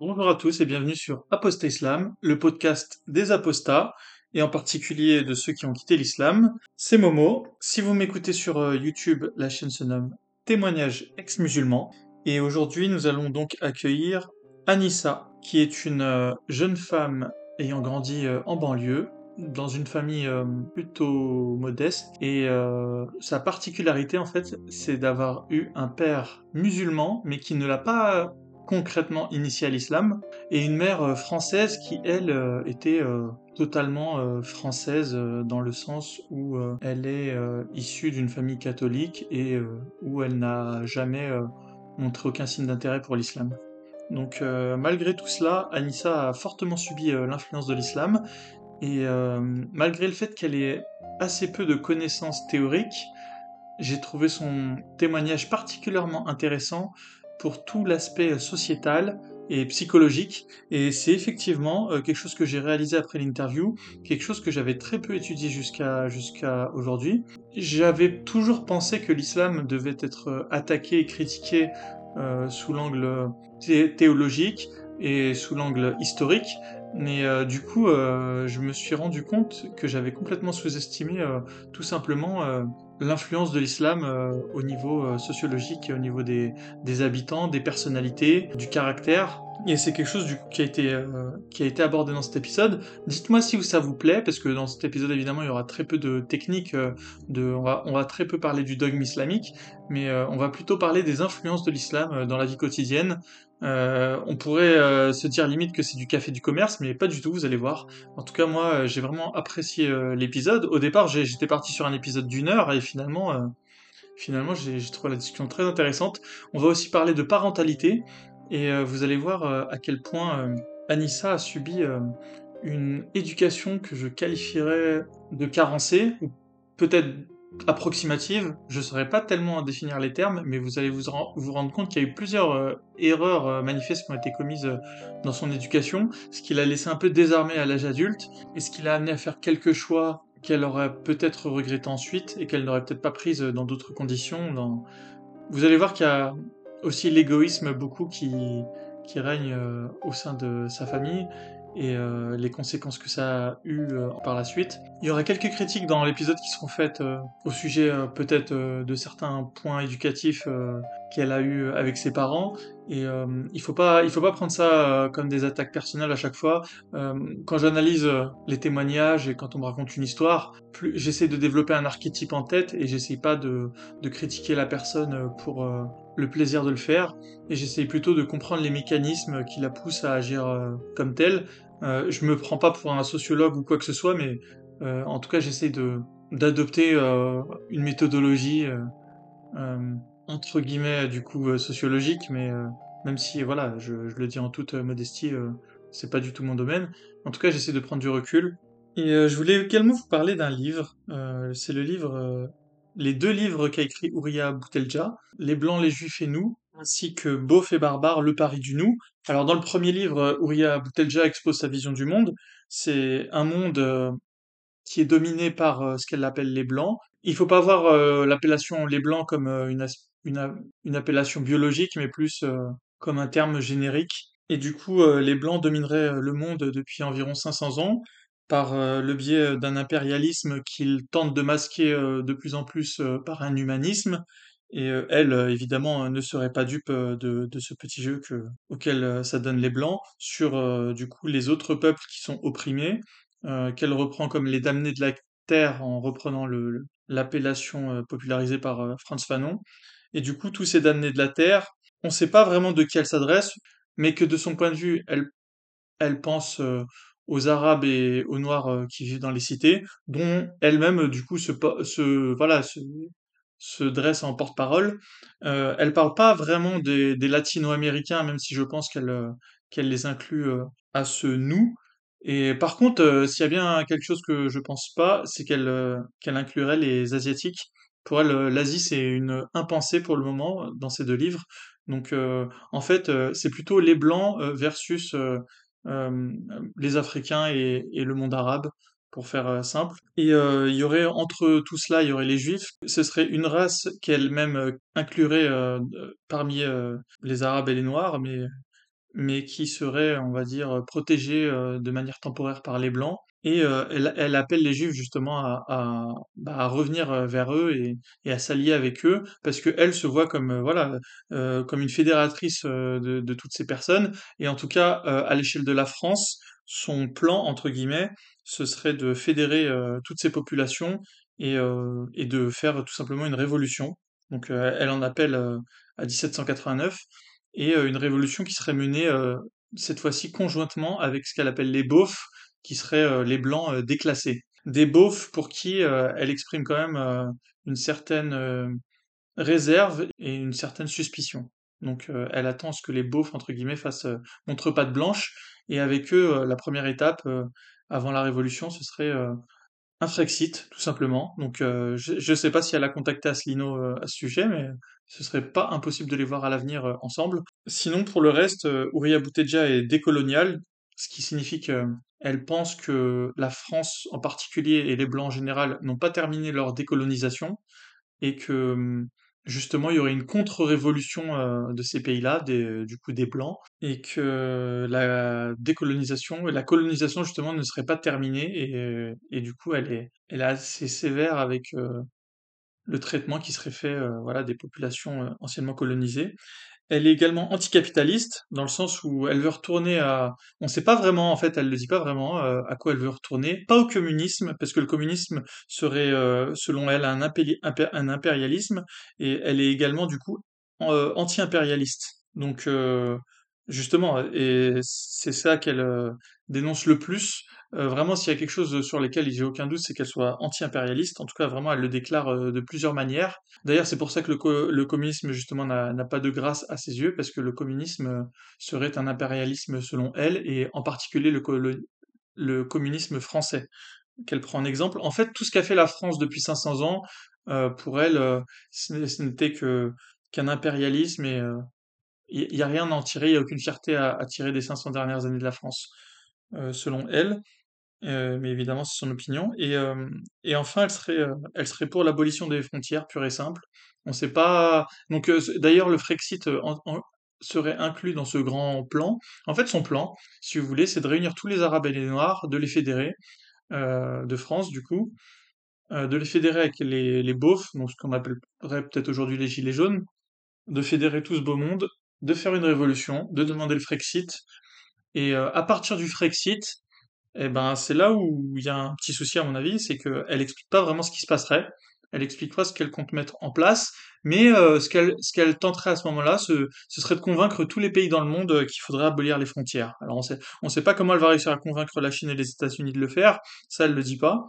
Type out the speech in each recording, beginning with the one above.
Bonjour à tous et bienvenue sur Apostat Islam, le podcast des apostats, et en particulier de ceux qui ont quitté l'islam. C'est Momo. Si vous m'écoutez sur euh, YouTube, la chaîne se nomme Témoignages ex-musulmans. Et aujourd'hui, nous allons donc accueillir Anissa, qui est une euh, jeune femme ayant grandi euh, en banlieue, dans une famille plutôt modeste. Et sa particularité, en fait, c'est d'avoir eu un père musulman, mais qui ne l'a pas concrètement initiée à l'islam, et une mère euh, française qui, elle, euh, était euh, totalement française dans le sens où elle est issue d'une famille catholique et où elle n'a jamais montré aucun signe d'intérêt pour l'islam. Donc malgré tout cela, Anissa a fortement subi l'influence de l'islam, et malgré le fait qu'elle ait assez peu de connaissances théoriques, j'ai trouvé son témoignage particulièrement intéressant pour tout l'aspect sociétal et psychologique. Et c'est effectivement euh, quelque chose que j'ai réalisé après l'interview, quelque chose que j'avais très peu étudié jusqu'à aujourd'hui. J'avais toujours pensé que l'islam devait être euh, attaqué et critiqué euh, sous l'angle théologique et sous l'angle historique, mais du coup, je me suis rendu compte que j'avais complètement sous-estimé tout simplement l'influence de l'islam euh, au niveau euh, sociologique, au niveau des, des, habitants, des personnalités, du caractère. Et c'est quelque chose du qui, a été, euh, qui a été abordé dans cet épisode. Dites-moi si ça vous plaît, parce que dans cet épisode, évidemment, il y aura très peu de techniques, de, on, va, on va très peu parler du dogme islamique, mais on va plutôt parler des influences de l'islam dans la vie quotidienne, euh, on pourrait euh, se dire limite que c'est du café du commerce, mais pas du tout, vous allez voir. En tout cas, moi, euh, j'ai vraiment apprécié l'épisode. Au départ, j'étais parti sur un épisode d'une heure, et finalement, finalement j'ai trouvé la discussion très intéressante. On va aussi parler de parentalité, et vous allez voir à quel point Anissa a subi une éducation que je qualifierais de carencée, ou peut-être approximative, je ne saurais pas tellement définir les termes, mais vous allez vous, rendre compte qu'il y a eu plusieurs euh, erreurs euh, manifestes qui ont été commises euh, dans son éducation, ce qui l'a laissé un peu désarmé à l'âge adulte, et ce qui l'a amené à faire quelques choix qu'elle aurait peut-être regretté ensuite, et qu'elle n'aurait peut-être pas prise dans d'autres conditions. Dans... Vous allez voir qu'il y a aussi l'égoïsme beaucoup qui règne au sein de sa famille, et euh, les conséquences que ça a eu euh, par la suite. Il y aura quelques critiques dans l'épisode qui seront faites euh, au sujet peut-être de certains points éducatifs qu'elle a eu avec ses parents. Et il faut pas, il faut pas prendre ça comme des attaques personnelles à chaque fois. quand j'analyse les témoignages et quand on me raconte une histoire, j'essaie de développer un archétype en tête et j'essaie pas de, de, critiquer la personne pour le plaisir de le faire. Et j'essaie plutôt de comprendre les mécanismes qui la poussent à agir comme telle euh, je me prends pas pour un sociologue ou quoi que ce soit, mais euh, en tout cas, j'essaie de d'adopter euh, une méthodologie entre guillemets du coup sociologique, mais même si voilà, je, je, le dis en toute modestie, c'est pas du tout mon domaine. En tout cas, j'essaie de prendre du recul. Et je voulais également vous parler d'un livre. c'est le livre, les deux livres qu'a écrit Ouria Boutelja, Les Blancs, les Juifs et nous, ainsi que Beauf et Barbare, Le Paris du Nous. Alors dans le premier livre, Ouria Boutelja expose sa vision du monde. C'est un monde euh, qui est dominé par euh, ce qu'elle appelle les Blancs. Il faut pas voir euh, l'appellation les Blancs comme une, une, appellation biologique, mais plus comme un terme générique. Et du coup, les Blancs domineraient le monde depuis environ 500 ans par le biais d'un impérialisme qu'ils tentent de masquer de plus en plus par un humanisme et euh, elle, euh, évidemment, ne serait pas dupe euh, de, ce petit jeu que, auquel ça donne les Blancs sur, du coup, les autres peuples qui sont opprimés, qu'elle reprend comme les damnés de la terre en reprenant le, l'appellation popularisée par Franz Fanon. Et du coup, tous ces damnés de la terre, on ne sait pas vraiment de qui elle s'adresse, mais que de son point de vue, elle, elle pense aux Arabes et aux Noirs qui vivent dans les cités, dont elle-même, du coup, se, voilà, se, se dresse en porte-parole. Euh, elle parle pas vraiment des, latino-américains, même si je pense qu'elle euh, les inclut euh, à ce nous. Et par contre, euh, s'il y a bien quelque chose que je pense pas, c'est qu'elle qu'elle inclurait les asiatiques. Pour elle, l'Asie c'est une impensée pour le moment dans ces deux livres. Donc en fait, c'est plutôt les blancs versus les Africains et le monde arabe pour faire euh, simple. Et euh, il y aurait entre tout cela, il y aurait les juifs. Ce serait une race qu'elle-même euh, inclurait parmi les arabes et les noirs, mais mais qui seraient, on va dire, protégés euh, de manière temporaire par les Blancs. Et elle, elle appelle les Juifs justement à, bah, revenir vers eux et, à s'allier avec eux, parce que elle se voit comme voilà comme une fédératrice de, toutes ces personnes. Et en tout cas, à l'échelle de la France, son plan entre guillemets, ce serait de fédérer euh, toutes ces populations et, euh, et de faire tout simplement une révolution. Donc euh, elle en appelle à 1789 et une révolution qui serait menée cette fois-ci conjointement avec ce qu'elle appelle les beaufs, qui seraient les blancs déclassés. Des beaufs pour qui elle exprime quand même une certaine réserve et une certaine suspicion. Donc euh, elle attend ce que les beaufs, entre guillemets, fassent euh, montre patte blanche, et avec eux, euh, la première étape euh, avant la Révolution, ce serait un Frexit, tout simplement. Donc je ne sais pas si elle a contacté Asselineau à ce sujet, mais ce serait pas impossible de les voir à l'avenir ensemble. Sinon, pour le reste, Ouria Boutedja est décoloniale, ce qui signifie qu'elle pense que la France en particulier et les Blancs en général n'ont pas terminé leur décolonisation et que hum, justement il y aurait une contre-révolution euh, de ces pays-là, des- du coup des Blancs, et que la décolonisation, la colonisation justement ne serait pas terminée et, et du coup elle est, assez sévère avec euh, le traitement qui serait fait euh, voilà, des populations euh, anciennement colonisées. Elle est également anticapitaliste, dans le sens où elle veut retourner à... On ne sait pas vraiment, en fait, elle ne le dit pas vraiment euh, à quoi elle veut retourner. Pas au communisme, parce que le communisme serait, euh, selon elle, un, impéri- impé- un impérialisme, et elle est également, du coup, euh, anti-impérialiste. Donc, justement, et c'est ça qu'elle euh, dénonce le plus. Euh, vraiment, s'il y a quelque chose sur lequel j'ai aucun doute, c'est qu'elle soit anti-impérialiste. En tout cas, vraiment, elle le déclare euh, de plusieurs manières. D'ailleurs, c'est pour ça que le, co- le communisme, justement, n'a pas de grâce à ses yeux, parce que le communisme serait un impérialisme selon elle, et en particulier le, co- le, le communisme français, qu'elle prend en exemple. En fait, tout ce qu'a fait la France depuis 500 ans, pour elle, ce n'était qu'un impérialisme, et il n'y a rien à en tirer, il n'y a aucune fierté à, tirer des 500 dernières années de la France, euh, selon elle. Euh, mais évidemment, c'est son opinion. Et, euh, et enfin, elle serait, elle serait pour l'abolition des frontières, pure et simple. On sait pas. Donc, d'ailleurs, le Frexit serait inclus dans ce grand plan. En fait, son plan, si vous voulez, c'est de réunir tous les Arabes et les Noirs, de les fédérer, de France, du coup, de les fédérer avec les, les beaufs, donc ce qu'on appellerait peut-être aujourd'hui les Gilets jaunes, de fédérer tout ce beau monde, de faire une révolution, de demander le Frexit. Et euh, à partir du Frexit, eh ben, c'est là où il y a un petit souci à mon avis, c'est qu'elle explique pas vraiment ce qui se passerait. Elle explique pas ce qu'elle compte mettre en place, mais euh, ce qu'elle tenterait à ce moment-là, ce, serait de convaincre tous les pays dans le monde euh, qu'il faudrait abolir les frontières. Alors on sait sait pas comment elle va réussir à convaincre la Chine et les États-Unis de le faire, ça elle le dit pas.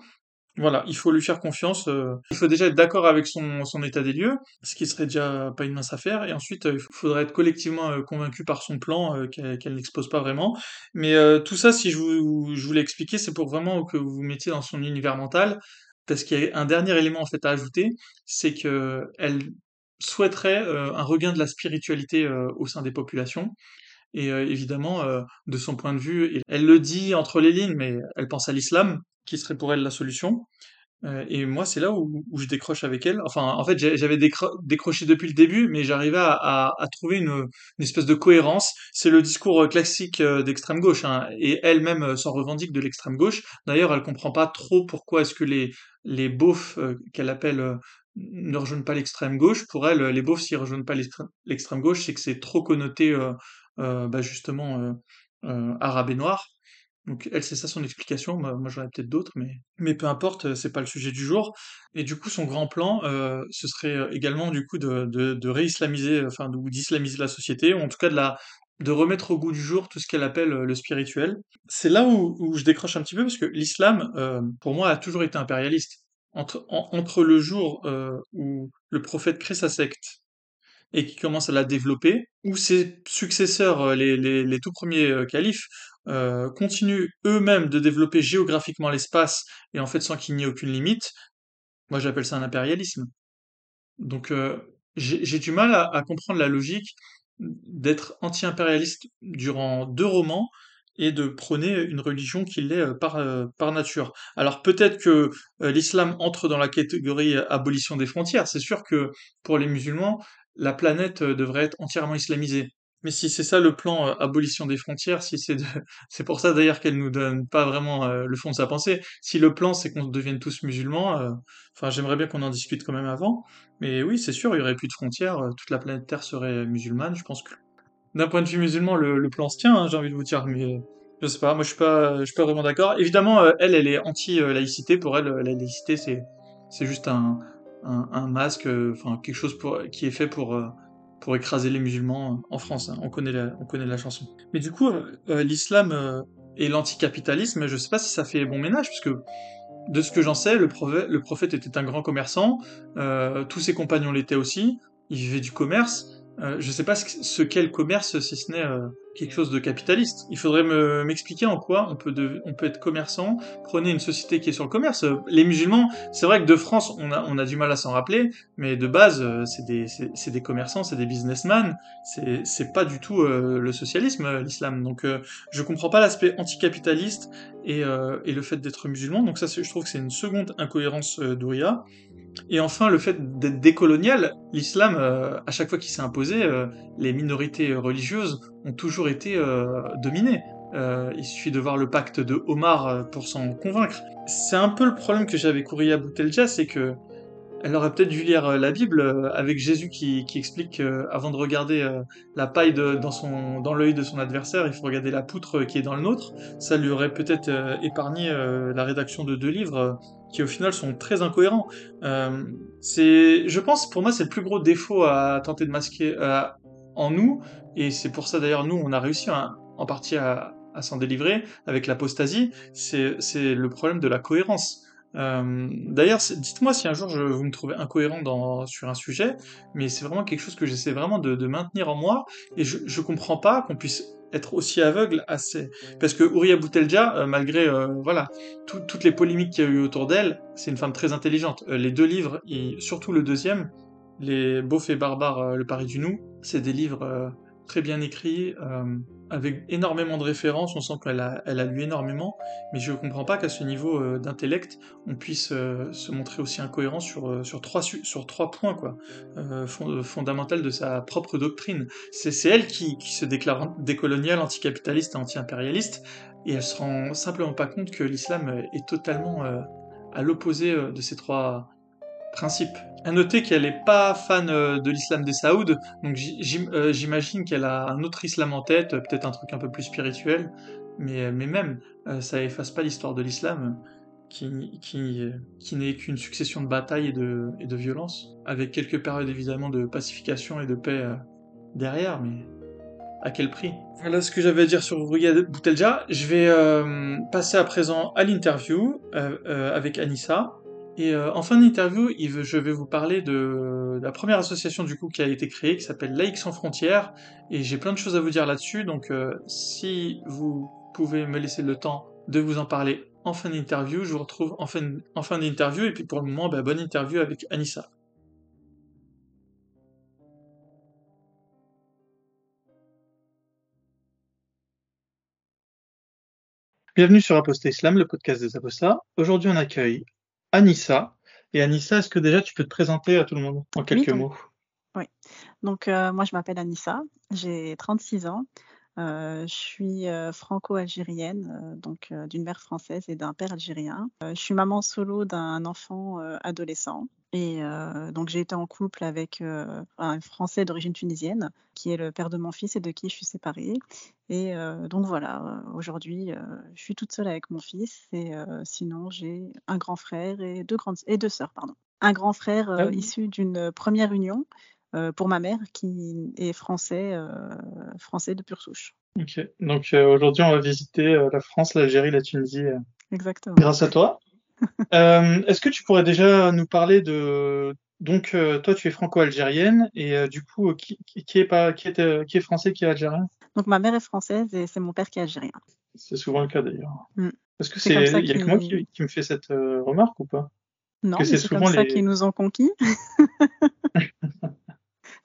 Voilà, il faut lui faire confiance. euh, il faut déjà être d'accord avec son, état des lieux, ce qui serait déjà pas une mince affaire. Et ensuite, euh, il faudrait être collectivement euh, convaincu par son plan qu'elle n'expose pas vraiment. Mais tout ça, si je vous, je l'ai expliqué, c'est pour vraiment que vous vous mettiez dans son univers mental. Parce qu'il y a un dernier élément en fait à ajouter, c'est que elle souhaiterait un regain de la spiritualité au sein des populations. Et évidemment, de son point de vue, elle le dit entre les lignes, mais elle pense à l'islam, qui serait pour elle la solution. Euh, et moi, c'est là où, je décroche avec elle. Enfin, en fait, j'avais décro- décroché depuis le début, mais j'arrivais à, trouver une, espèce de cohérence. C'est le discours euh, classique euh, d'extrême gauche, hein, et elle-même s'en revendique de l'extrême gauche. D'ailleurs, elle comprend pas trop pourquoi est-ce que les beaufs qu'elle appelle ne rejoignent pas l'extrême gauche. Pour elle, les beaufs s'ils rejoignent pas l'extrême gauche, c'est que c'est trop connoté, bah, justement, arabe et noir. Donc elle, c'est ça son explication. Moi, moi, j'en ai peut-être d'autres, mais mais peu importe, euh, c'est pas le sujet du jour. Et du coup, son grand plan, euh, ce serait euh, également du coup de de, réislamiser, enfin ou d'islamiser la société, ou en tout cas de la de remettre au goût du jour tout ce qu'elle appelle le spirituel. C'est là où, je décroche un petit peu parce que l'islam, pour moi, a toujours été impérialiste. Entre en- entre le jour où le prophète crée sa secte et qui commence à la développer, où ses successeurs, les, les, les tout premiers califes, euh, continuent eux-mêmes de développer géographiquement l'espace et en fait sans qu'il n'y ait aucune limite, moi j'appelle ça un impérialisme. Donc euh, j'ai du mal à, comprendre la logique d'être anti-impérialiste durant deux romans et de prôner une religion qui l'est euh, par, euh, par nature. Alors peut-être que l'islam entre dans la catégorie abolition des frontières. C'est sûr que pour les musulmans, la planète devrait être entièrement islamisée. Mais si c'est ça le plan euh, abolition des frontières, si c'est de... c'est pour ça d'ailleurs qu'elle nous donne pas vraiment euh, le fond de sa pensée. Si le plan c'est qu'on devienne tous musulmans, euh, enfin j'aimerais bien qu'on en discute quand même avant. Mais oui, c'est sûr, il y aurait plus de frontières, toute la planète Terre serait musulmane. Je pense que d'un point de vue musulman, le, plan se tient. Hein, j'ai envie de vous dire, mais je sais pas, moi je suis pas, je suis pas vraiment d'accord. Évidemment, elle, elle est anti-laïcité. Pour elle, la laïcité c'est c'est juste un, un, un masque, enfin quelque chose pour, qui est fait pour pour écraser les musulmans en France. Hein. On, connaît la, on connaît la chanson. Mais du coup, euh, euh, l'islam euh, et l'anticapitalisme, je sais pas si ça fait bon ménage, puisque de ce que j'en sais, le prophète, le prophète, était un grand commerçant, tous ses compagnons l'étaient aussi, il vivait du commerce, euh, je sais pas ce, qu'est le commerce si ce n'est euh, quelque chose de capitaliste. Il faudrait m'expliquer en quoi on peut, on peut être commerçant. Prenez une société qui est sur le commerce. Les musulmans, c'est vrai que de France, on a, on a du mal à s'en rappeler, mais de base, euh, c'est des, des commerçants, c'est des businessmen. C'est pas du tout le socialisme, l'islam. Donc, je comprends pas l'aspect anticapitaliste et, et le fait d'être musulman. Donc ça, je trouve que c'est une seconde incohérence d'Ouria. Et enfin, le fait d'être décolonial, l'islam, euh, à chaque fois qu'il s'est imposé, euh, les minorités religieuses ont toujours été euh, dominées. il suffit de voir le pacte de Omar pour s'en convaincre. C'est un peu le problème que j'avais Kouria Boutelja, c'est que elle aurait peut-être dû lire la Bible avec Jésus qui, explique qu'avant de regarder la paille dans, dans l'œil de son adversaire, il faut regarder la poutre qui est dans le nôtre. Ça lui aurait peut-être épargné la rédaction de deux livres qui au final sont très incohérents. Euh, c'est, je pense, pour moi, c'est le plus gros défaut à tenter de masquer euh, en nous, et c'est pour ça d'ailleurs nous, on a réussi en partie à, s'en délivrer avec l'apostasie. C'est, c'est le problème de la cohérence. Euh, d'ailleurs, dites-moi si un jour je, vous me trouvez incohérent dans, sur un sujet, mais c'est vraiment quelque chose que j'essaie vraiment de, de, maintenir en moi, et je, je comprends pas qu'on puisse être aussi aveugle à ces... Parce que Ouria Boutelja, euh, malgré euh, voilà toutes les polémiques qu'il y a eu autour d'elle, c'est une femme très intelligente. Euh, les deux livres, et surtout le deuxième, Les Beaufs et Barbares, Le Paris du Nou, c'est des livres très bien écrits, avec énormément de références, on sent qu'elle a, elle a lu énormément, mais je ne comprends pas qu'à ce niveau euh, d'intellect, on puisse euh, se montrer aussi incohérent sur, euh, sur, trois, sur trois points quoi, fondamentaux de sa propre doctrine. C'est elle qui, se déclare décoloniale, anticapitaliste et anti-impérialiste, et elle se rend simplement pas compte que l'islam est totalement à l'opposé de ces trois principes. À noter qu'elle n'est pas fan euh, de l'islam des Saouds, donc euh, j'imagine qu'elle a un autre islam en tête, peut-être un truc un peu plus spirituel, mais, même, euh, ça efface pas l'histoire de l'islam, qui, n'est qu'une succession de batailles et de, et violences, avec quelques périodes évidemment de pacification et de paix derrière, mais à quel prix? Voilà ce que j'avais à dire sur Brigade Boutelja. Je vais passer à présent à l'interview avec Anissa. Et euh, en fin d'interview, je vais vous parler de la première association du coup qui a été créée, qui s'appelle Laïcs sans frontières, et j'ai plein de choses à vous dire là-dessus, donc euh, si vous pouvez me laisser le temps de vous en parler en fin d'interview, je vous retrouve en fin, d'interview, et puis pour le moment, bah, bonne interview avec Anissa. Bienvenue sur Apostat Islam, le podcast des apostats. Aujourd'hui, on accueille Anissa. Et Anissa, est-ce que déjà tu peux te présenter à tout le monde en quelques mots? Oui, donc euh, moi je m'appelle Anissa, j'ai 36 ans. Euh, je suis euh, franco-algérienne, donc d'une mère française et d'un père algérien. je suis maman solo d'un enfant adolescent. Et donc j'ai été en couple avec un Français d'origine tunisienne, qui est le père de mon fils et de qui je suis séparée. Et donc voilà, aujourd'hui, je suis toute seule avec mon fils. Et sinon, j'ai un grand frère et deux grandes et deux sœurs, pardon. Un grand frère ah issu d'une première union pour ma mère, qui est français, français de pure souche. Ok. Donc aujourd'hui, on va visiter la France, l'Algérie, la Tunisie. Exactement. Grâce à toi. Euh, est-ce que tu pourrais déjà nous parler de donc euh, toi tu es franco-algérienne et euh, du coup qui, qui, est pas qui est qui est français qui est algérien? Donc ma mère est française et c'est mon père qui est algérien. C'est souvent le cas d'ailleurs. Mm. Est-ce que c'est il y a que moi qui, qui, me fait cette remarque ou pas? Non, c'est souvent comme ça qu'ils nous ont conquis.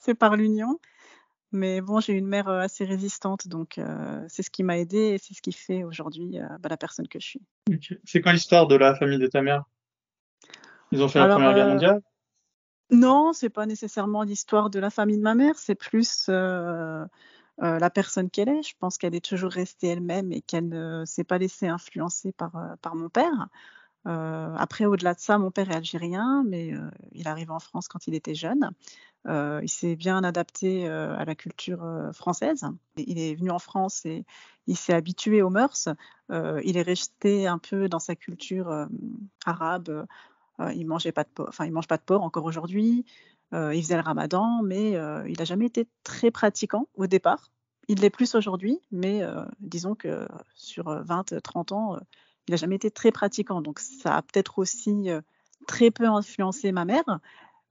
c'est par l'union. Mais bon, j'ai une mère euh, assez résistante, donc euh, c'est ce qui m'a aidé et c'est ce qui fait aujourd'hui euh, bah, la personne que je suis. C'est quoi l'histoire de la famille de ta mère? Ils ont fait la Première Guerre mondiale? Non, c'est pas nécessairement l'histoire de la famille de ma mère, c'est plus la personne qu'elle est. Je pense qu'elle est toujours restée elle-même et qu'elle ne s'est pas laissée influencer par, par mon père. après, au-delà de ça, mon père est algérien, mais il arrive en France quand il était jeune. Il s'est bien adapté à la culture française. Il est venu en France et il s'est habitué aux mœurs. il est resté un peu dans sa culture arabe. il mangeait pas de enfin il mange pas de porc encore aujourd'hui. il faisait le ramadan, mais il n'a jamais été très pratiquant au départ. Il l'est plus aujourd'hui, mais disons que sur 20-30 ans, il n'a jamais été très pratiquant. Donc ça a peut-être aussi très peu influencé ma mère,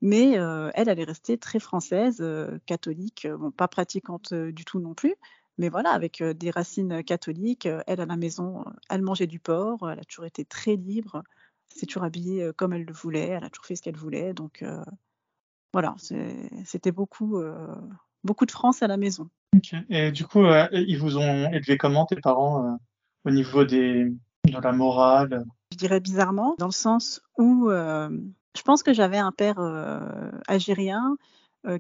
mais elle, elle est restée très française, catholique, bon, pas pratiquante du tout non plus, mais voilà, avec des racines catholiques. Elle, à la maison, elle mangeait du porc, elle a toujours été très libre, s'est toujours habillée comme elle le voulait, elle a toujours fait ce qu'elle voulait. Donc voilà, c'était beaucoup, beaucoup de France à la maison. Et du coup, ils vous ont élevé comment tes parents au niveau des, de la morale? Je dirais bizarrement, dans le sens où je pense que j'avais un père algérien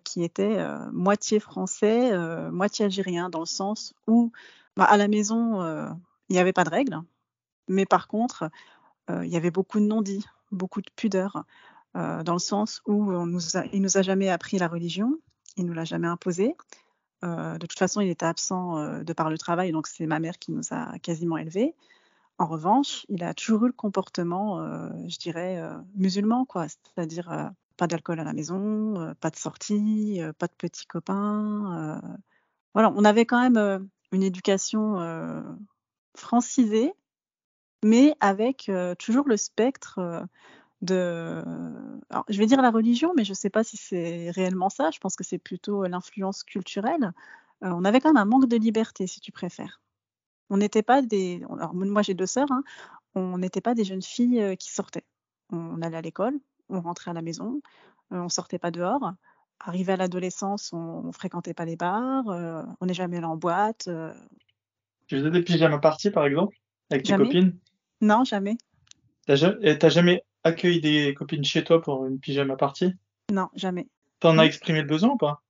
qui était moitié français, moitié algérien, dans le sens où bah, à la maison, il n'y avait pas de règles, mais par contre, il y avait beaucoup de non-dits, beaucoup de pudeur, dans le sens où on nous il nous a jamais appris la religion, il nous l'a jamais imposée. de toute façon, il était absent de par le travail, donc c'est ma mère qui nous a quasiment élevés. En revanche, il a toujours eu le comportement, je dirais, musulman, quoi. C'est-à-dire pas d'alcool à la maison, pas de sortie, pas de petits copains. Voilà, on avait quand même une éducation francisée, mais avec toujours le spectre de. Je vais dire la religion, mais je ne sais pas si c'est réellement ça. Je pense que c'est plutôt l'influence culturelle. on avait quand même un manque de liberté, si tu préfères. On n'était pas des. Alors, moi, j'ai deux sœurs. Hein, on n'était pas des jeunes filles qui sortaient. On allait à l'école, on rentrait à la maison, on sortait pas dehors. Arrivé à l'adolescence, on, ne fréquentait pas les bars, on n'est jamais allé en boîte. Tu faisais des pyjamas parties, par exemple, avec tes copines? Non, jamais. T'as jamais accueilli des copines chez toi pour une pyjama party? Non, jamais. T'en as exprimé le besoin ou pas?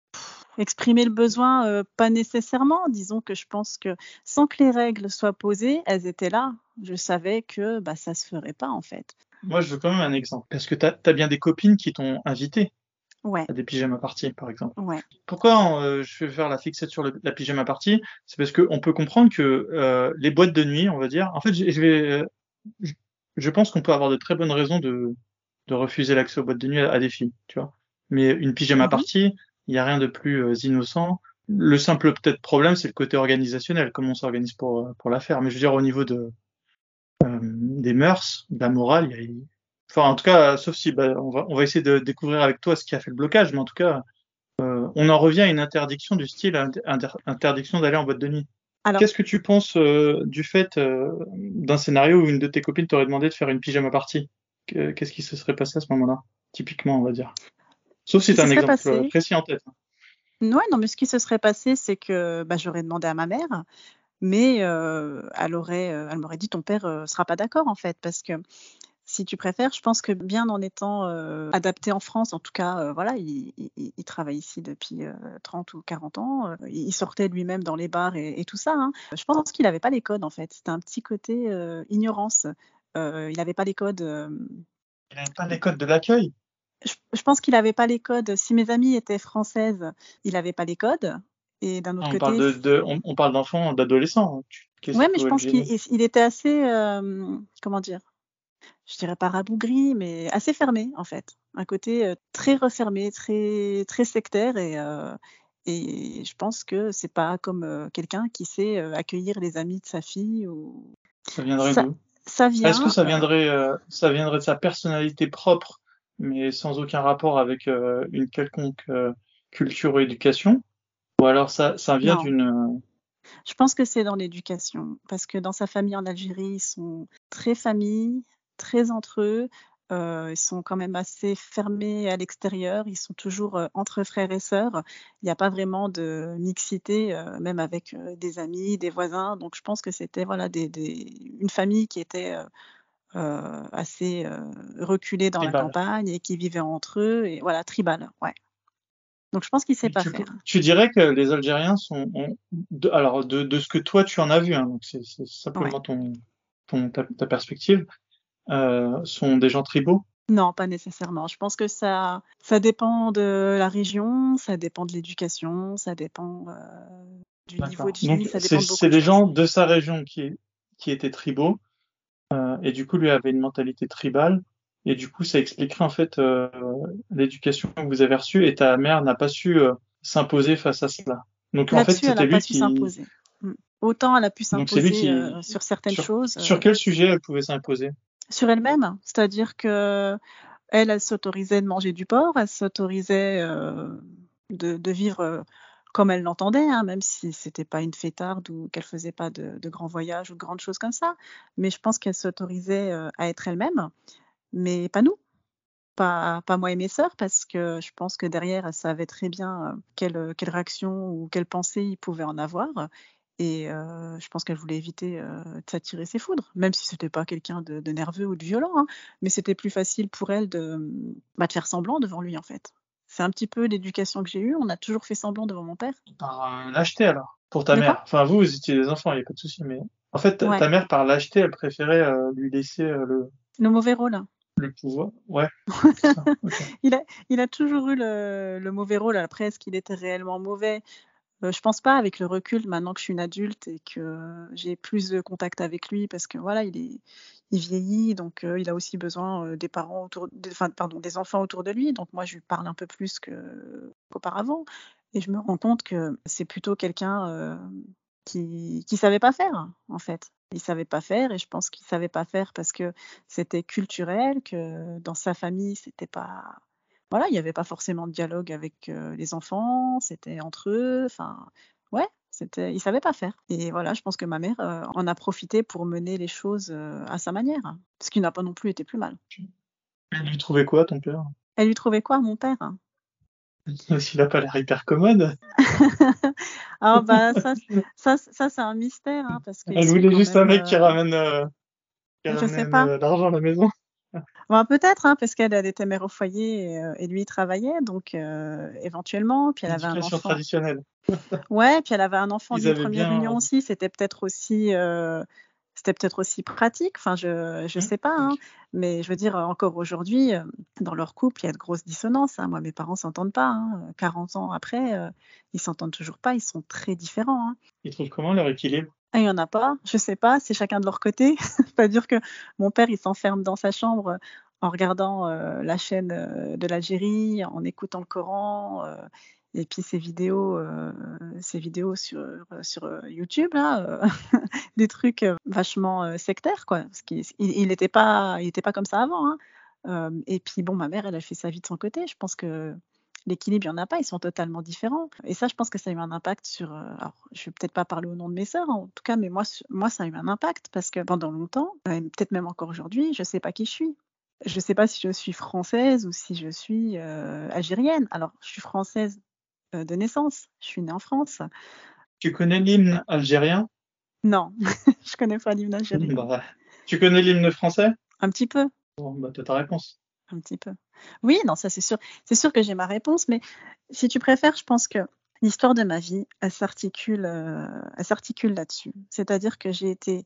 Exprimer le besoin, pas nécessairement. Disons que je pense que sans que les règles soient posées, elles étaient là. Je savais que bah, ça se ferait pas en fait. Moi, je veux quand même un exemple. Parce que tu as, bien des copines qui t'ont invité ouais. à des pyjamas parties, par exemple. Ouais. Pourquoi euh, je vais faire la fixette sur la pyjama party C'est parce qu'on peut comprendre que euh, les boîtes de nuit, on va dire, en fait, je, vais, je, pense qu'on peut avoir de très bonnes raisons de, de refuser l'accès aux boîtes de nuit à, des filles, tu vois. Mais une pyjama mm-hmm. Il n'y a rien de plus euh, innocent. Le simple peut-être problème, c'est le côté organisationnel, comment on s'organise pour, pour la faire. Mais je veux dire, au niveau de, euh, des mœurs, de la morale. Il y a... Enfin, en tout cas, sauf si bah, on, va, on va essayer de découvrir avec toi ce qui a fait le blocage, mais en tout cas, euh, on en revient à une interdiction du style interdiction d'aller en boîte de nuit. Qu'est-ce que tu penses euh, du fait d'un scénario où une de tes copines t'aurait demandé de faire une pyjama party? Qu'est-ce qui se serait passé à ce moment-là? Typiquement, on va dire. Sauf si tu as un exemple précis en tête. Ouais, non, mais ce qui se serait passé, c'est que bah, j'aurais demandé à ma mère, mais elle aurait, elle m'aurait dit ton père ne sera pas d'accord en fait, parce que si tu préfères, je pense que bien en étant adapté en France, en tout cas, voilà, il, travaille ici depuis 30 ou 40 ans, il sortait lui-même dans les bars et, tout ça. Hein. Je pense qu'il n'avait pas les codes en fait. C'était un petit côté ignorance. il n'avait pas les codes. il n'avait pas les codes de l'accueil. Je, pense qu'il n'avait pas les codes. Si mes amies étaient françaises, il n'avait pas les codes. Et d'un autre on côté. Parle de, on, parle d'enfants, d'adolescents. Oui, mais je pense qu'il était assez. Euh, comment dire? Je dirais pas rabougri, mais assez fermé, en fait. Un côté euh, très refermé, très, très sectaire. Et, euh, et je pense que c'est pas comme quelqu'un qui sait accueillir les amis de sa fille. Ou... Ça viendrait ça vient. Est-ce que ça viendrait, ça viendrait de sa personnalité propre, mais sans aucun rapport avec une quelconque culture ou éducation ou alors ça, ça vient d'une. Euh, Je pense que c'est dans l'éducation, parce que dans sa famille en Algérie, ils sont très familles, très entre eux. Euh, ils sont quand même assez fermés à l'extérieur. Ils sont toujours euh, entre frères et sœurs. Il n'y a pas vraiment de mixité, même avec des amis, des voisins. Donc je pense que c'était voilà des, des... une famille qui était assez reculée dans la campagne et qui vivait entre eux et voilà tribal. Ouais. Donc je pense qu'il sait pas tu, faire. tu dirais que les Algériens sont, ont- de- alors de, de ce que toi tu en as vu, hein, donc c'est simplement Ouais. ton, ton ta, ta perspective, euh, sont des gens tribaux? Non, pas nécessairement. Je pense que ça, ça dépend de la région, ça dépend de l'éducation, ça dépend euh, du niveau de vie, ça dépend de beaucoup c'est de des gens de sa région qui qui étaient tribaux euh, et du coup lui avait une mentalité tribale et du coup ça expliquerait en fait euh, l'éducation que vous avez reçue et ta mère n'a pas su euh, s'imposer face à cela. Donc en fait c'était lui qui s'imposer. Mm. Autant elle a pu s'imposer qui euh, sur certaines sur choses, sur euh, quel sujet elle pouvait s'imposer? sur elle-même. C'est-à-dire que elle, elle s'autorisait de manger du porc, elle s'autorisait euh, de, de vivre euh, comme elle l'entendait, hein, même si c'était pas une fêtarde ou qu'elle faisait pas de, grands voyages ou de grandes choses comme ça. Mais je pense qu'elle s'autorisait euh, à être elle-même, mais pas nous. Pas, moi et mes sœurs, parce que je pense que derrière, elle savait très bien euh, quelle, quelle réaction ou quelle pensée il pouvait en avoir. Et euh, je pense qu'elle voulait éviter euh, de s'attirer ses foudres, même si c'était pas quelqu'un de, de nerveux ou de violent. hein. Mais c'était plus facile pour elle de, bah, de faire semblant devant lui, en fait. C'est un petit peu l'éducation que j'ai eue. On a toujours fait semblant devant mon père. Par euh, lâcheté alors, pour ta mère. Enfin, vous, vous étiez des enfants, il n'y a pas de souci, mais en fait, ta, Ouais. ta mère, par lâcheté, elle préférait euh, lui laisser euh, le, Le mauvais rôle. le pouvoir. Ouais, a, il a toujours eu le, le mauvais rôle. Après, est-ce qu'il était réellement mauvais? Euh, Je pense pas avec le recul, maintenant que je suis une adulte et que j'ai plus de contact avec lui, parce que voilà, il est, il vieillit, donc euh, il a aussi besoin euh, des parents autour, pardon, des enfants autour de lui. Donc moi, je lui parle un peu plus qu'auparavant, et je me rends compte que c'est plutôt quelqu'un euh, qui qui savait pas faire, en fait. Il savait pas faire, et je pense qu'il savait pas faire parce que c'était culturel, que dans sa famille, c'était pas voilà, il n'y avait pas forcément de dialogue avec euh, les enfants, c'était entre eux, enfin, ouais, c'était, il savait pas faire. Et voilà, je pense que ma mère euh, en a profité pour mener les choses euh, à sa manière, ce qui n'a pas non plus été plus mal. Elle lui trouvait quoi, ton père? Elle lui trouvait quoi, mon père? S'il a pas l'air hyper commode. Alors bah ça, ça, ça c'est un mystère, hein, parce Elle voulait juste un mec qui ramène, qui ramène l'argent à la maison. Bah, peut-être, hein, parce qu'elle elle était mère au foyer et, euh, et lui il travaillait, donc euh, éventuellement, puis elle avait un enfant. traditionnelle. Ouais, puis elle avait un enfant d'une première bien. union aussi, c'était peut-être aussi, euh, c'était peut-être aussi pratique, enfin je je Hmm, sais pas, hein, mais je veux dire encore aujourd'hui, dans leur couple, il y a de grosses dissonances, hein. Moi, mes parents s'entendent pas, hein. 40 ans après, ils s'entendent toujours pas, ils sont très différents. Ils trouvent comment leur équilibre? Ah, il y en a pas, je sais pas, c'est chacun de leur côté. C'est-à-dire que mon père, il s'enferme dans sa chambre en regardant euh, la chaîne euh, de l'Algérie, en écoutant le Coran, euh, et puis ses vidéos, euh, ses vidéos sur, euh, sur euh, YouTube, là, euh, des trucs euh, vachement euh, sectaires, quoi. Parce qu'il il, il était pas, il était pas comme ça avant, hein. Euh, et puis bon, ma mère, elle a fait sa vie de son côté. Je pense que l'équilibre, il n'y en a pas, ils sont totalement différents. Et ça, je pense que ça a eu un impact sur. euh, alors, je vais peut-être pas parler au nom de mes sœurs, en tout cas, mais moi, moi, ça a eu un impact parce que pendant longtemps, euh, et peut-être même encore aujourd'hui, je sais pas qui je suis. Je sais pas si je suis française ou si je suis euh, algérienne. Alors, je suis française euh, de naissance. Je suis née en France. Tu connais l'hymne algérien? Non, je connais pas l'hymne algérien. Bah, tu connais l'hymne français? Un petit peu. Bon, bah, t'as ta réponse. Un petit peu. Oui, non, ça c'est sûr. C'est sûr que j'ai ma réponse, mais si tu préfères, je pense que l'histoire de ma vie, elle s'articule, euh, elle s'articule là-dessus. C'est-à-dire que j'ai été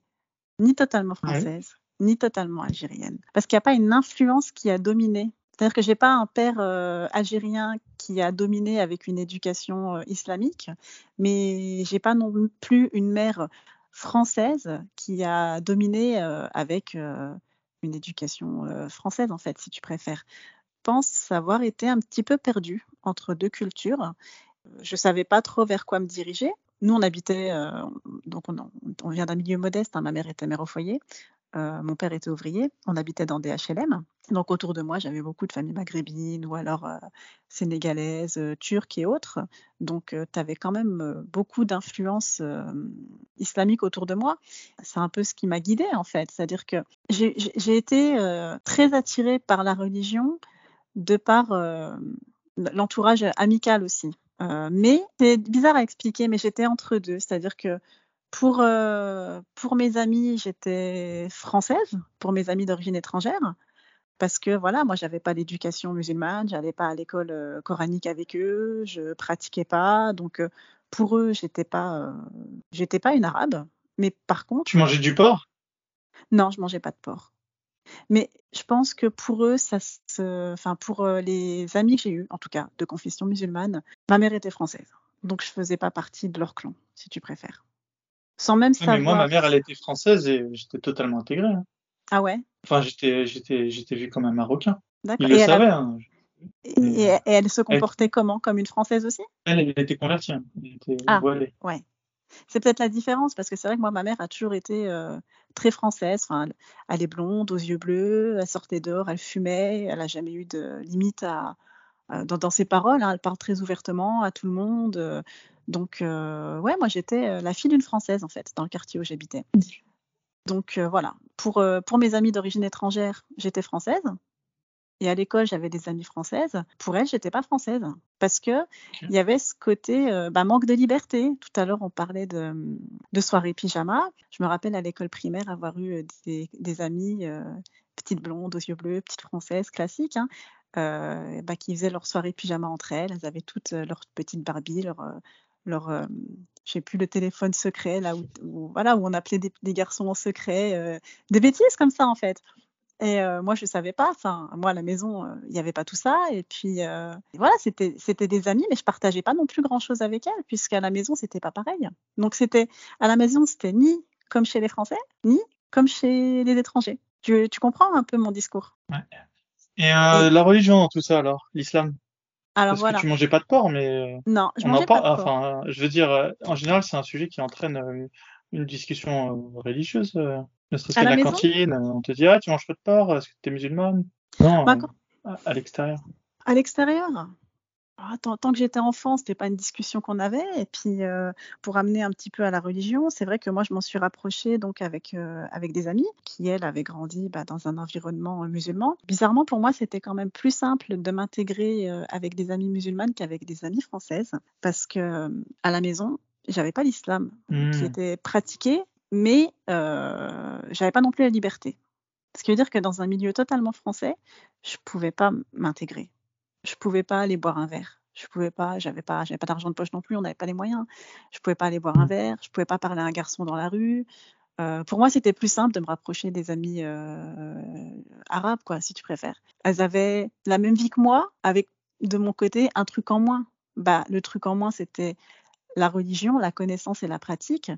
ni totalement Ouais. française, ni totalement algérienne, parce qu'il n'y a pas une influence qui a dominé. C'est-à-dire que j'ai pas un père euh, algérien qui a dominé avec une éducation euh, islamique, mais j'ai pas non plus une mère française qui a dominé avec une éducation euh, française, en fait, si tu préfères. Pense avoir été un petit peu perdue entre deux cultures. Je savais pas trop vers quoi me diriger. Nous, on habitait, euh, donc on, on vient d'un milieu modeste. hein. Ma mère était mère au foyer, euh, mon père était ouvrier. On habitait dans des HLM. Donc autour de moi, j'avais beaucoup de familles maghrébines ou alors euh, sénégalaises, euh, turques et autres. Donc tu avais quand même beaucoup d'influences islamiques autour de moi. C'est un peu ce qui m'a guidée en fait. C'est-à-dire que j'ai été très attirée par la religion de par l'entourage amical aussi. Mais c'est bizarre à expliquer, mais j'étais entre deux. C'est-à-dire que pour, euh, pour mes amis, j'étais française, pour mes amis d'origine étrangère, parce que voilà, moi j'avais pas d'éducation musulmane, j'allais pas à l'école euh, coranique avec eux, je pratiquais pas, donc euh, pour eux j'étais pas, j'étais pas une arabe, mais par contre. Tu mangeais du porc? Non, je mangeais pas de porc. Mais je pense que pour eux, ça se... enfin pour les amis que j'ai eus, en tout cas de confession musulmane, ma mère était française, donc je faisais pas partie de leur clan, si tu préfères. Sans même savoir. Mais moi, ma mère, elle était française et j'étais totalement intégré. Hein. Ah ouais? Enfin, j'étais, j'étais, j'étais vu comme un Marocain. Il le savait. Hein. Et, elle se comportait comment? Comme une Française aussi? Elle, elle, était convertie. Hein. Elle était ah, voilée. ouais. C'est peut-être la différence parce que c'est vrai que moi, ma mère a toujours été euh, très française. Enfin, elle, est blonde, aux yeux bleus, elle sortait dehors, elle fumait, elle n'a jamais eu de limite à, dans, ses paroles. Hein. elle parle très ouvertement à tout le monde. Euh, donc, euh, ouais, moi, j'étais la fille d'une Française en fait dans le quartier où j'habitais. Donc euh, voilà, pour, euh, pour mes amis d'origine étrangère, j'étais française. Et à l'école, j'avais des amies françaises. Pour elles, j'étais pas française parce que il y avait ce côté euh, bah, manque de liberté. Tout à l'heure, on parlait de, de soirée pyjama. Je me rappelle à l'école primaire avoir eu des, des amies petites blondes aux yeux bleus, petites françaises classiques, hein, bah, qui faisaient leur soirée pyjama entre elles. Elles avaient toutes leurs petites Barbie, leur, leur euh, j'ai plus le téléphone secret là où, voilà où on appelait des, garçons en secret euh, des bêtises comme ça en fait. Et euh, moi je savais pas enfin moi à la maison il n'y avait pas tout ça. Et puis voilà c'était des amis mais je partageais pas non plus grand chose avec elles puisqu'à la maison c'était pas pareil. Donc à la maison c'était ni comme chez les Français ni comme chez les étrangers. Tu, tu comprends un peu mon discours? Et, et la religion dans tout ça alors l'islam? Alors Parce voilà. que tu mangeais pas de porc, mais non, je mangeais pas, de porc. Enfin, je veux dire, euh, en général, c'est un sujet qui entraîne euh, une discussion euh, religieuse. Ne serait-ce qu'à la, la cantine, on te dit ah tu manges pas de porc, est-ce que tu es musulmane? Non, bah, à l'extérieur. À l'extérieur? Ah, tant, que j'étais enfant, c'était pas une discussion qu'on avait. Et puis, euh, pour amener un petit peu à la religion, c'est vrai que moi, je m'en suis rapprochée donc avec euh, avec des amis qui elles avaient grandi bah, dans un environnement musulman. Bizarrement, pour moi, c'était quand même plus simple de m'intégrer euh, avec des amis musulmanes qu'avec des amies françaises, parce que à la maison, j'avais pas l'islam qui mmh. était pratiqué, mais j'avais pas non plus la liberté. Ce qui veut dire que dans un milieu totalement français, je pouvais pas m'intégrer je pouvais pas aller boire un verre. Je pouvais pas, j'avais pas, j'avais pas d'argent de poche non plus, on n'avait pas les moyens. Je pouvais pas aller boire un mmh. verre, je pouvais pas parler à un garçon dans la rue. Euh, pour moi, c'était plus simple de me rapprocher des amis euh, arabes, quoi, si tu préfères. Elles avaient la même vie que moi, avec de mon côté un truc en moins. Bah, le truc en moins, c'était la religion, la connaissance et la pratique.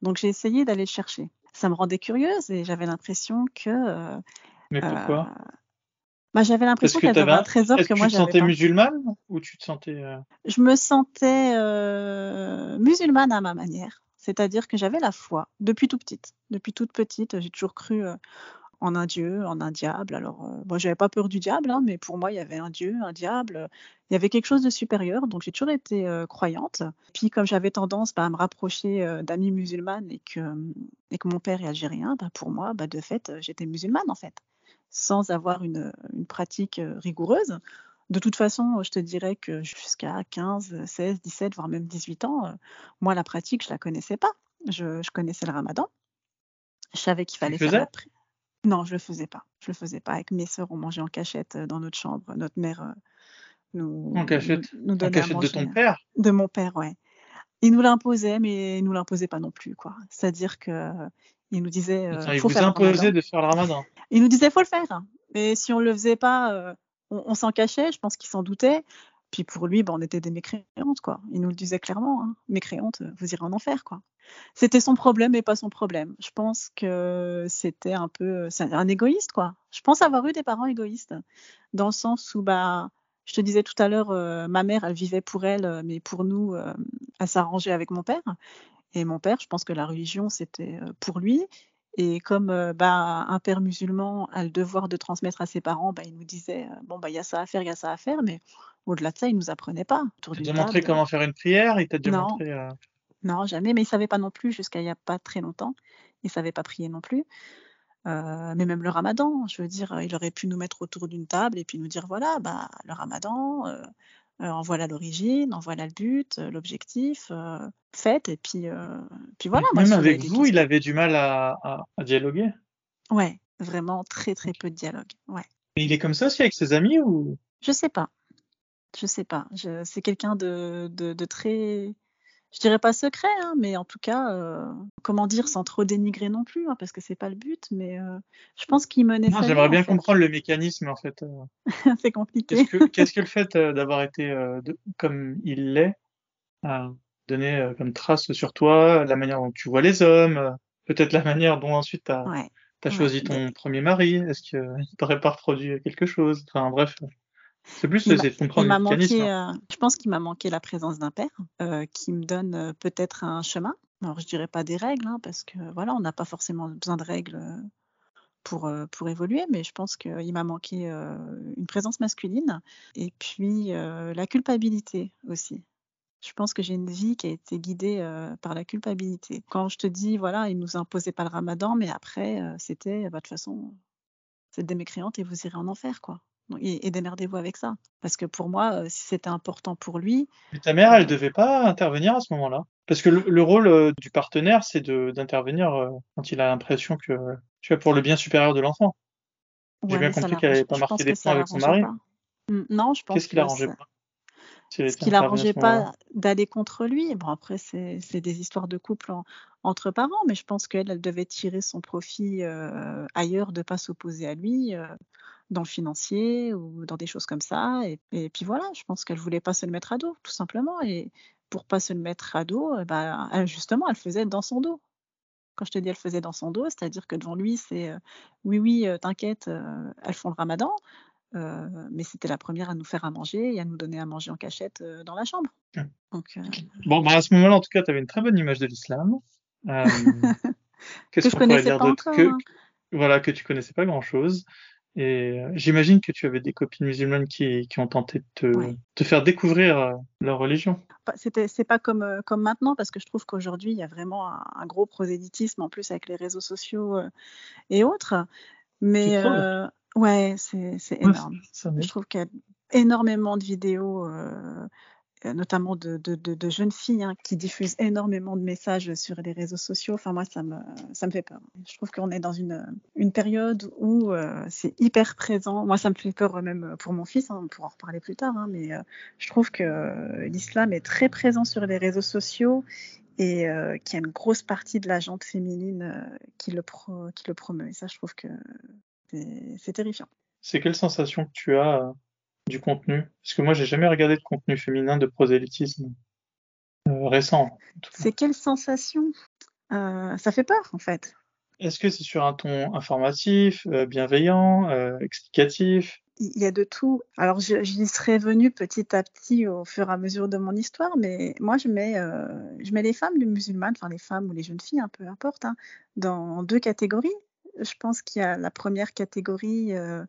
Donc, j'ai essayé d'aller le chercher. Ça me rendait curieuse et j'avais l'impression que. Euh, Mais pourquoi? Bah, j'avais l'impression qu'elle avait un trésor que, moi j'avais. Tu te sentais musulmane ou tu te sentais. Euh je me sentais euh, musulmane à ma manière. C'est-à-dire que j'avais la foi depuis tout petite. Depuis toute petite, j'ai toujours cru euh, en un dieu, en un diable. Alors, moi, j'avais pas peur du diable, hein, mais pour moi, il y avait un dieu, un diable. Il y avait quelque chose de supérieur. Donc, j'ai toujours été croyante. Puis, comme j'avais tendance bah, à me rapprocher d'amis musulmanes et que, et que mon père est algérien, bah, pour moi, bah, de fait, j'étais musulmane en fait sans avoir une, pratique euh, rigoureuse. De toute façon, je te dirais que jusqu'à 15, 16, 17, voire même 18 ans, euh, moi, la pratique, je la connaissais pas. Je, connaissais le ramadan. Je savais qu'il fallait faire la prière. Non, je le faisais pas. Je le faisais pas. Avec mes sœurs, on mangeait en cachette euh, dans notre chambre. Notre mère nous, en cachette, nous, donnait en cachette de ton père? De mon père, ouais. Il nous l'imposait, mais il nous l'imposait pas non plus, quoi. C'est-à-dire que il nous disait. il faut vous imposait de faire le ramadan. Il nous disait faut le faire. Mais si on le faisait pas, euh, on, s'en cachait. Je pense qu'il s'en doutait. Puis pour lui, ben, on était des mécréantes, quoi. Il nous le disait clairement, hein. mécréantes, vous irez en enfer, quoi. C'était son problème et pas son problème. Je pense que c'était un peu, c'est un égoïste, quoi. Je pense avoir eu des parents égoïstes, dans le sens où, bah, je te disais tout à l'heure, euh, ma mère, elle vivait pour elle, mais pour nous, euh, elle s'arrangeait avec mon père. Et mon père, je pense que la religion, c'était pour lui. Et comme euh, bah, un père musulman a le devoir de transmettre à ses parents, bah, il nous disait euh, bon bah il y a ça à faire, il y a ça à faire, mais au-delà de ça, il nous apprenait pas. Il t'a montré comment faire une prière, il t'a déjà non. montré. Euh non, jamais, mais il savait pas non plus jusqu'à il y a pas très longtemps. Il savait pas prier non plus. mais même le Ramadan, je veux dire, il aurait pu nous mettre autour d'une table et puis nous dire voilà, bah le Ramadan, en voilà l'origine, en voilà le but, euh, l'objectif, euh, fait, et puis, puis voilà. Même avec vous, il avait du mal à, à, dialoguer? Ouais, vraiment très très peu de dialogue. Ouais. Et il est comme ça aussi avec ses amis ou? Je sais pas. Je sais pas. Je... C'est quelqu'un de, de, de, très, je dirais pas secret, hein, mais en tout cas, euh, comment dire, sans trop dénigrer non plus, hein, parce que c'est pas le but, mais euh, je pense qu'il menait. Non, j'aimerais bien comprendre le mécanisme en fait. Euh. c'est compliqué. Qu'est-ce que, le fait d'avoir été de, comme il l'est a donné comme trace sur toi, la manière dont tu vois les hommes, peut-être la manière dont ensuite tu as, as, choisi ton premier mari, est-ce qu'il t'aurait pas reproduit quelque chose? Enfin bref. C'est plus c'est de comprendre le manqué, euh, je pense qu'il m'a manqué la présence d'un père euh, qui me donne euh, peut-être un chemin. Alors je dirais pas des règles, hein, parce que voilà, on n'a pas forcément besoin de règles pour, pour évoluer, mais je pense qu'il m'a manqué une présence masculine et puis la culpabilité aussi. Je pense que j'ai une vie qui a été guidée par la culpabilité. Quand je te dis, voilà, il nous imposait pas le ramadan, mais après, c'était, bah, de toute façon, c'est des mécréantes et vous irez en enfer, quoi et, démerdez-vous avec ça. Parce que pour moi, si c'était important pour lui. Mais ta mère, elle devait pas intervenir à ce moment-là? Parce que le, rôle du partenaire, c'est d'intervenir quand il a l'impression que tu as pour le bien supérieur de l'enfant. J'ai bien compris qu'elle n'avait pas marqué des points avec son mari. Non, je pense Qu'est-ce qu'il arrangeait pas? Ce qui l'arrangeait pas d'aller contre lui. Bon, après, c'est des histoires de couple entre parents, mais je pense qu'elle, elle devait tirer son profit ailleurs, de pas s'opposer à lui dans le financier ou dans des choses comme ça. Et, puis voilà, je pense qu'elle voulait pas se le mettre à dos, tout simplement. Et pour pas se le mettre à dos, eh ben, justement, elle faisait dans son dos. Quand je te dis elle faisait dans son dos, c'est-à-dire que devant lui, c'est euh, oui, oui, euh, t'inquiète, euh, elles font le ramadan. mais c'était la première à nous faire à manger et à nous donner à manger en cachette dans la chambre. Mmh. Donc, bon, bah, à ce moment-là, en tout cas, tu avais une très bonne image de l'islam. que je connaissais pas encore, que, hein. Voilà, que tu connaissais pas grand-chose. Et euh, j'imagine que tu avais des copines musulmanes qui, qui ont tenté de te, te faire découvrir euh, leur religion. C'était, c'est pas comme, euh, comme maintenant, parce que je trouve qu'aujourd'hui, il y a vraiment un, gros prosélytisme, en plus avec les réseaux sociaux et autres. Mais ouais, c'est, c'est énorme. je trouve qu'il y a énormément de vidéos notamment de, jeunes filles hein, qui diffusent énormément de messages sur les réseaux sociaux. Enfin, moi, ça me, ça me fait peur. Je trouve qu'on est dans une, une période où euh, c'est hyper présent. Moi, ça me fait peur même pour mon fils, hein, on pourra en reparler plus tard, hein, mais euh, je trouve que l'islam est très présent sur les réseaux sociaux et qu'il y a une grosse partie de la jante féminine qui, le qui le promeut. Et ça, je trouve que c'est terrifiant. C'est quelle sensation que tu as du contenu Parce que moi, j'ai jamais regardé de contenu féminin de prosélytisme euh, récent. C'est quelle sensation? Euh, Ça fait peur, en fait. Est-ce que c'est sur un ton informatif, euh, bienveillant, explicatif? Il y a de tout. Alors, j'y serais venue petit à petit au fur et à mesure de mon histoire, mais moi, je mets, je mets les femmes musulmanes, enfin les femmes ou les jeunes filles, un hein, peu importe, hein, dans deux catégories. Je pense qu'il y a la première catégorie euh,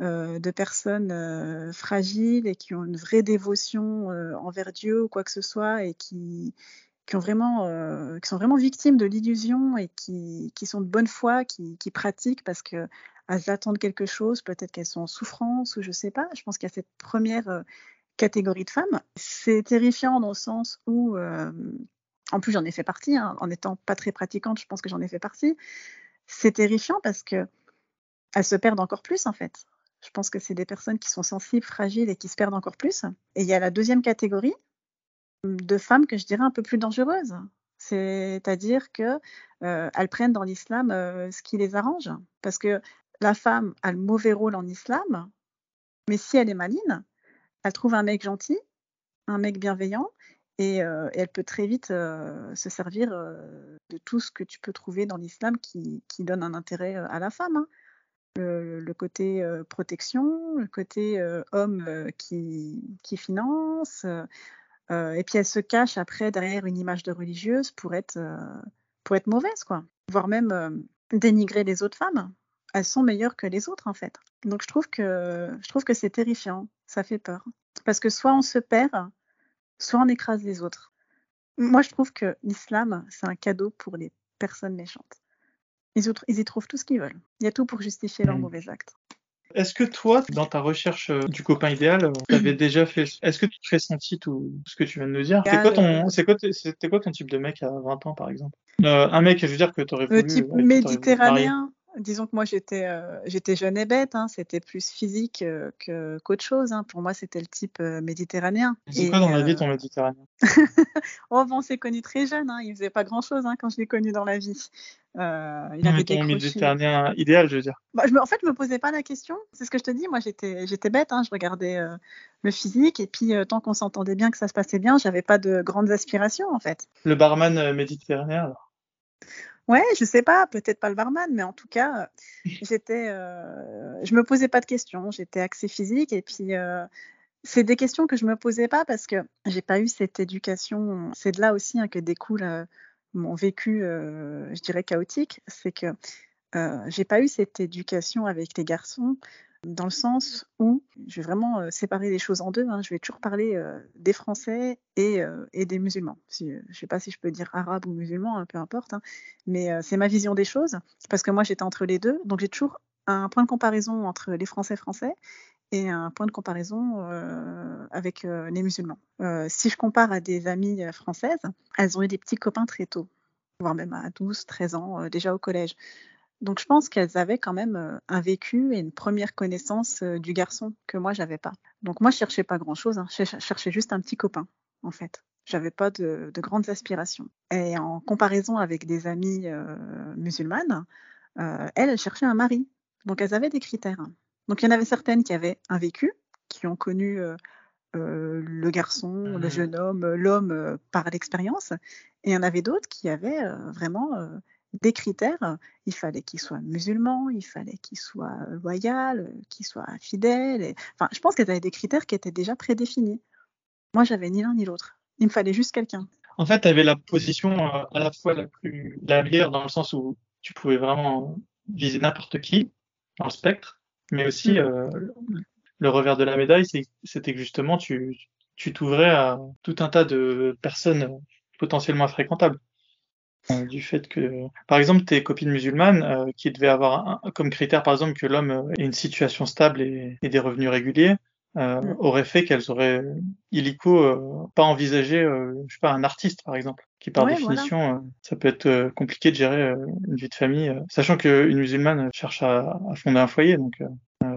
de personnes euh, fragiles et qui ont une vraie dévotion euh, envers Dieu ou quoi que ce soit et qui, qui, ont vraiment, qui sont vraiment victimes de l'illusion et qui, qui, sont de bonne foi, qui, qui pratiquent parce qu'elles attendent quelque chose, peut-être qu'elles sont en souffrance ou je sais pas. Je pense qu'il y a cette première catégorie de femmes. C'est terrifiant dans le sens où, en plus j'en ai fait partie, hein, en étant pas très pratiquante, je pense que j'en ai fait partie. C'est terrifiant parce que elles se perdent encore plus en fait. Je pense que c'est des personnes qui sont sensibles, fragiles et qui se perdent encore plus. Et il y a la deuxième catégorie de femmes que je dirais un peu plus dangereuses. C'est-à-dire qu'elles euh, prennent dans l'islam euh, ce qui les arrange. Parce que la femme a le mauvais rôle en islam, mais si elle est maline, elle trouve un mec gentil, un mec bienveillant, et, euh, elle peut très vite se servir de tout ce que tu peux trouver dans l'islam qui, donne un intérêt à la femme. Hein le, côté protection, le côté homme qui, qui, finance. et puis elle se cache après derrière une image de religieuse pour être, pour être mauvaise, quoi. Voire même dénigrer les autres femmes. Elles sont meilleures que les autres, en fait. Donc je trouve que, je trouve que c'est terrifiant. Ça fait peur. Parce que soit on se perd, soit on écrase les autres. Moi, je trouve que l'islam, c'est un cadeau pour les personnes méchantes. Ils, y trouvent tout ce qu'ils veulent. Il y a tout pour justifier leurs hmm. mauvais actes. Est-ce que toi, dans ta recherche euh, du copain idéal, euh, tu avais déjà fait. Est-ce que tu te senti tout ce que tu viens de nous dire? C'était quoi, ton... quoi, quoi ton type de mec à 20 ans, par exemple? Euh, Un mec, je veux dire, que tu aurais voulu. type méditerranéen. Disons que moi j'étais euh, j'étais jeune et bête, hein, c'était plus physique euh, que qu'autre chose. Hein. Pour moi, c'était le type euh, méditerranéen. C'est quoi dans la vie ton méditerranéen? Oh, bon, on s'est connus très jeune, hein. il faisait pas grand chose hein, quand je l'ai connu dans la vie. Euh, il avait ton méditerranéen idéal, je veux dire. Bah, je me, en fait, je me posais pas la question. C'est ce que je te dis. Moi, j'étais j'étais bête. Hein. Je regardais le physique et puis tant qu'on s'entendait bien, que ça se passait bien, j'avais pas de grandes aspirations en fait. Le barman méditerranéen alors? Ouais, je sais pas, peut-être pas le barman, mais en tout cas, j'étais, euh, je me posais pas de questions, j'étais axée physique et puis euh, c'est des questions que je me posais pas parce que j'ai pas eu cette éducation. C'est de là aussi hein, que découle euh, mon vécu, je dirais chaotique, c'est que j'ai pas eu cette éducation avec les garçons dans le sens où je vais vraiment euh, séparer les choses en deux. Hein. Je vais toujours parler euh, des Français et, euh, des musulmans. je ne sais pas si je peux dire arabe ou musulman, hein, peu importe, hein. mais c'est ma vision des choses, parce que moi j'étais entre les deux, donc j'ai toujours un point de comparaison entre les Français français et un point de comparaison avec les musulmans. si je compare à des amies françaises, elles ont eu des petits copains très tôt, voire même à 12, 13 ans, déjà au collège. Donc je pense qu'elles avaient quand même euh, un vécu et une première connaissance euh, du garçon que moi j'avais pas. Donc moi je cherchais pas grand chose, hein. je cherchais juste un petit copain en fait. J'avais pas de, grandes aspirations. Et en comparaison avec des amies euh, musulmanes, elles, elles cherchaient un mari. Donc elles avaient des critères. Donc il y en avait certaines qui avaient un vécu, qui ont connu le garçon, le mmh. jeune homme, l'homme par l'expérience. Et il y en avait d'autres qui avaient vraiment des critères. Il fallait qu'il soit musulman, il fallait qu'il soit loyal, qu'il soit fidèle. Enfin, je pense qu'elle avait des critères qui étaient déjà prédéfinis. Moi, j'avais ni l'un ni l'autre. Il me fallait juste quelqu'un. En fait, tu avais la position euh, à la fois la plus la meilleure dans le sens où tu pouvais vraiment viser n'importe qui dans le spectre, mais aussi mm. euh, le revers de la médaille, c'était que justement tu tu t'ouvrais à tout un tas de personnes potentiellement fréquentables. Euh, du fait que, par exemple, tes copines musulmanes, euh, qui devaient avoir comme critère, par exemple, que l'homme ait une situation stable et, des revenus réguliers, euh, mm. auraient fait qu'elles auraient illico pas envisagé, je sais pas, un artiste, par exemple, qui par définition, ça peut être compliqué de gérer une vie de famille, sachant qu'une musulmane cherche à, à, fonder un foyer, donc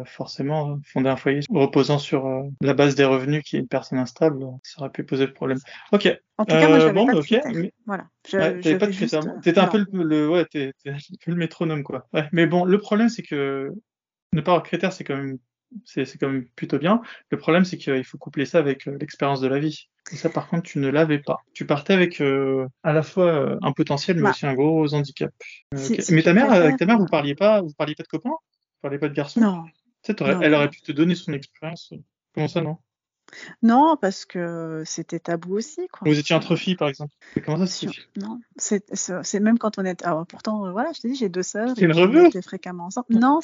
forcément, fonder un foyer reposant sur euh, la base des revenus qui est une personne instable, ça aurait pu poser de problème. Ok. En tout cas, moi, j'avais bon, pas de. Voilà. Je, ouais, pas de critères. Euh, t'étais un peu le, ouais, t'es, un peu le métronome, quoi. Ouais. Mais bon, le problème, c'est que ne pas avoir de critères, c'est quand même c'est, c'est quand même plutôt bien. Le problème, c'est qu'il faut coupler ça avec euh, l'expérience de la vie. Et ça, par contre, tu ne l'avais pas. Tu partais avec à la fois un potentiel, mais bah. aussi un gros handicap. mais ta mère, avec ta mère, vous parliez pas, vous parliez pas de copains, parliez pas de garçons. Non, elle aurait pu te donner son expérience. Comment ça, non? Non, parce que c'était tabou aussi. Quoi. Vous étiez entre filles, par exemple. comment ça se Non, c'est même quand on est. Alors, pourtant, euh, voilà, je te dis, j'ai deux sœurs. C'est une revue fréquemment ensemble. Non,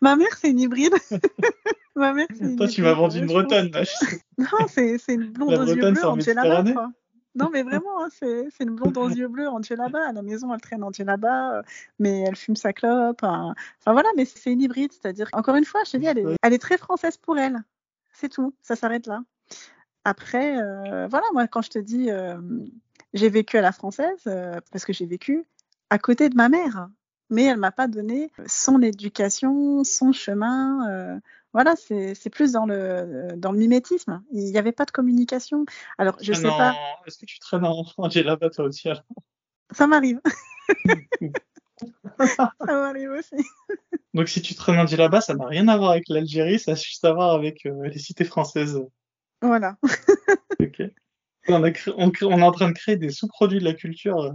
ma mère, c'est une hybride. ma mère, c'est une Toi, tu m'as vendu une bretonne. non, c'est une blonde aux yeux bleus, Angela quoi. Non, mais vraiment, hein, c'est une blonde aux yeux bleus, là-bas. À la maison, elle traîne là-bas, euh, mais elle fume sa clope. Enfin, voilà, mais c'est une hybride. C'est-à-dire, encore une fois, je te dis, elle est, elle est très française pour elle. C'est tout. Ça s'arrête là. Après, euh, voilà, moi, quand je te dis, euh, j'ai vécu à la française, parce que j'ai vécu à côté de ma mère. Mais elle m'a pas donné son éducation, son chemin voilà, c'est plus dans le, dans le mimétisme. Il n'y avait pas de communication. Alors, je ah sais pas. Est-ce que tu traînes en Angela toi aussi Ça m'arrive. ça m'arrive aussi. Donc, si tu traînes en là-bas, ça n'a rien à voir avec l'Algérie, ça a juste à voir avec euh, les cités françaises. Voilà. ok. On, on, on, est en train de créer des sous-produits de la culture euh,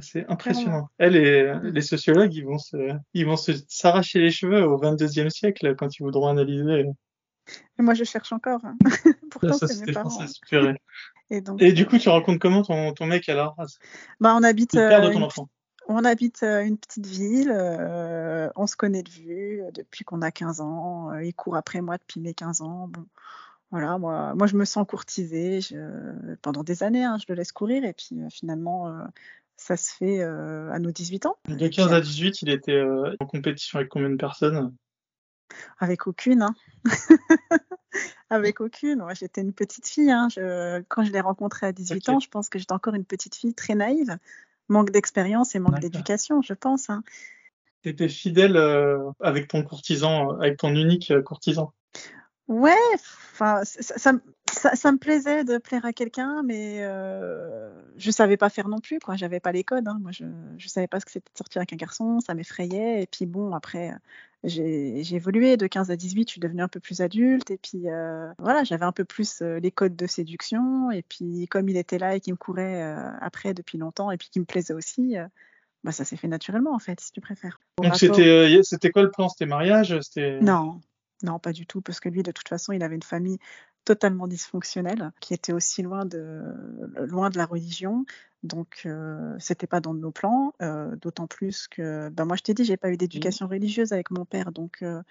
c'est impressionnant. Elle et les sociologues, ils vont se, ils vont se s'arracher les cheveux au 22e siècle quand ils voudront analyser. Et moi, je cherche encore. Hein. Pourtant, c'est mes parents. Et, donc, et du coup, tu rencontres comment ton, ton mec alors? Bah, on habite. Le père de ton euh, enfant. On habite euh, une petite ville, euh, on se connaît de vue depuis qu'on a 15 ans. il court après moi depuis mes 15 ans. Bon, voilà, moi, moi je me sens courtisée je, pendant des années. Hein, je le laisse courir et puis finalement, ça se fait euh, à nos 18 ans. De 15 à 18, il était euh, en compétition avec combien de personnes? Avec aucune. Hein. avec aucune. Moi, j'étais une petite fille. Hein. quand je l'ai rencontré à 18 ans, je pense que j'étais encore une petite fille très naïve. Manque d'expérience et manque d'éducation, je pense. Hein. T'étais fidèle euh, avec ton courtisan, avec ton unique courtisan? Ouais, enfin, ça, ça, ça, ça me plaisait de plaire à quelqu'un, mais euh, je savais pas faire non plus, quoi. J'avais pas les codes. Hein. Moi, je, je savais pas ce que c'était de sortir avec un garçon, ça m'effrayait. Et puis bon, après, j'ai évolué de 15 à 18, je suis devenue un peu plus adulte. Et puis euh, voilà, j'avais un peu plus euh, les codes de séduction. Et puis comme il était là et qu'il me courait euh, après depuis longtemps, et puis qu'il me plaisait aussi, bah ça s'est fait naturellement en fait, si tu préfères. Au Donc c'était c'était quoi le plan? C'était mariage? C'était Non, non, pas du tout, parce que lui, de toute façon, il avait une famille totalement dysfonctionnelle, qui était aussi loin de, loin de la religion. Donc, euh, c'était pas dans nos plans, euh, d'autant plus que, ben moi, je t'ai dit, j'ai pas eu d'éducation religieuse avec mon père, donc euh,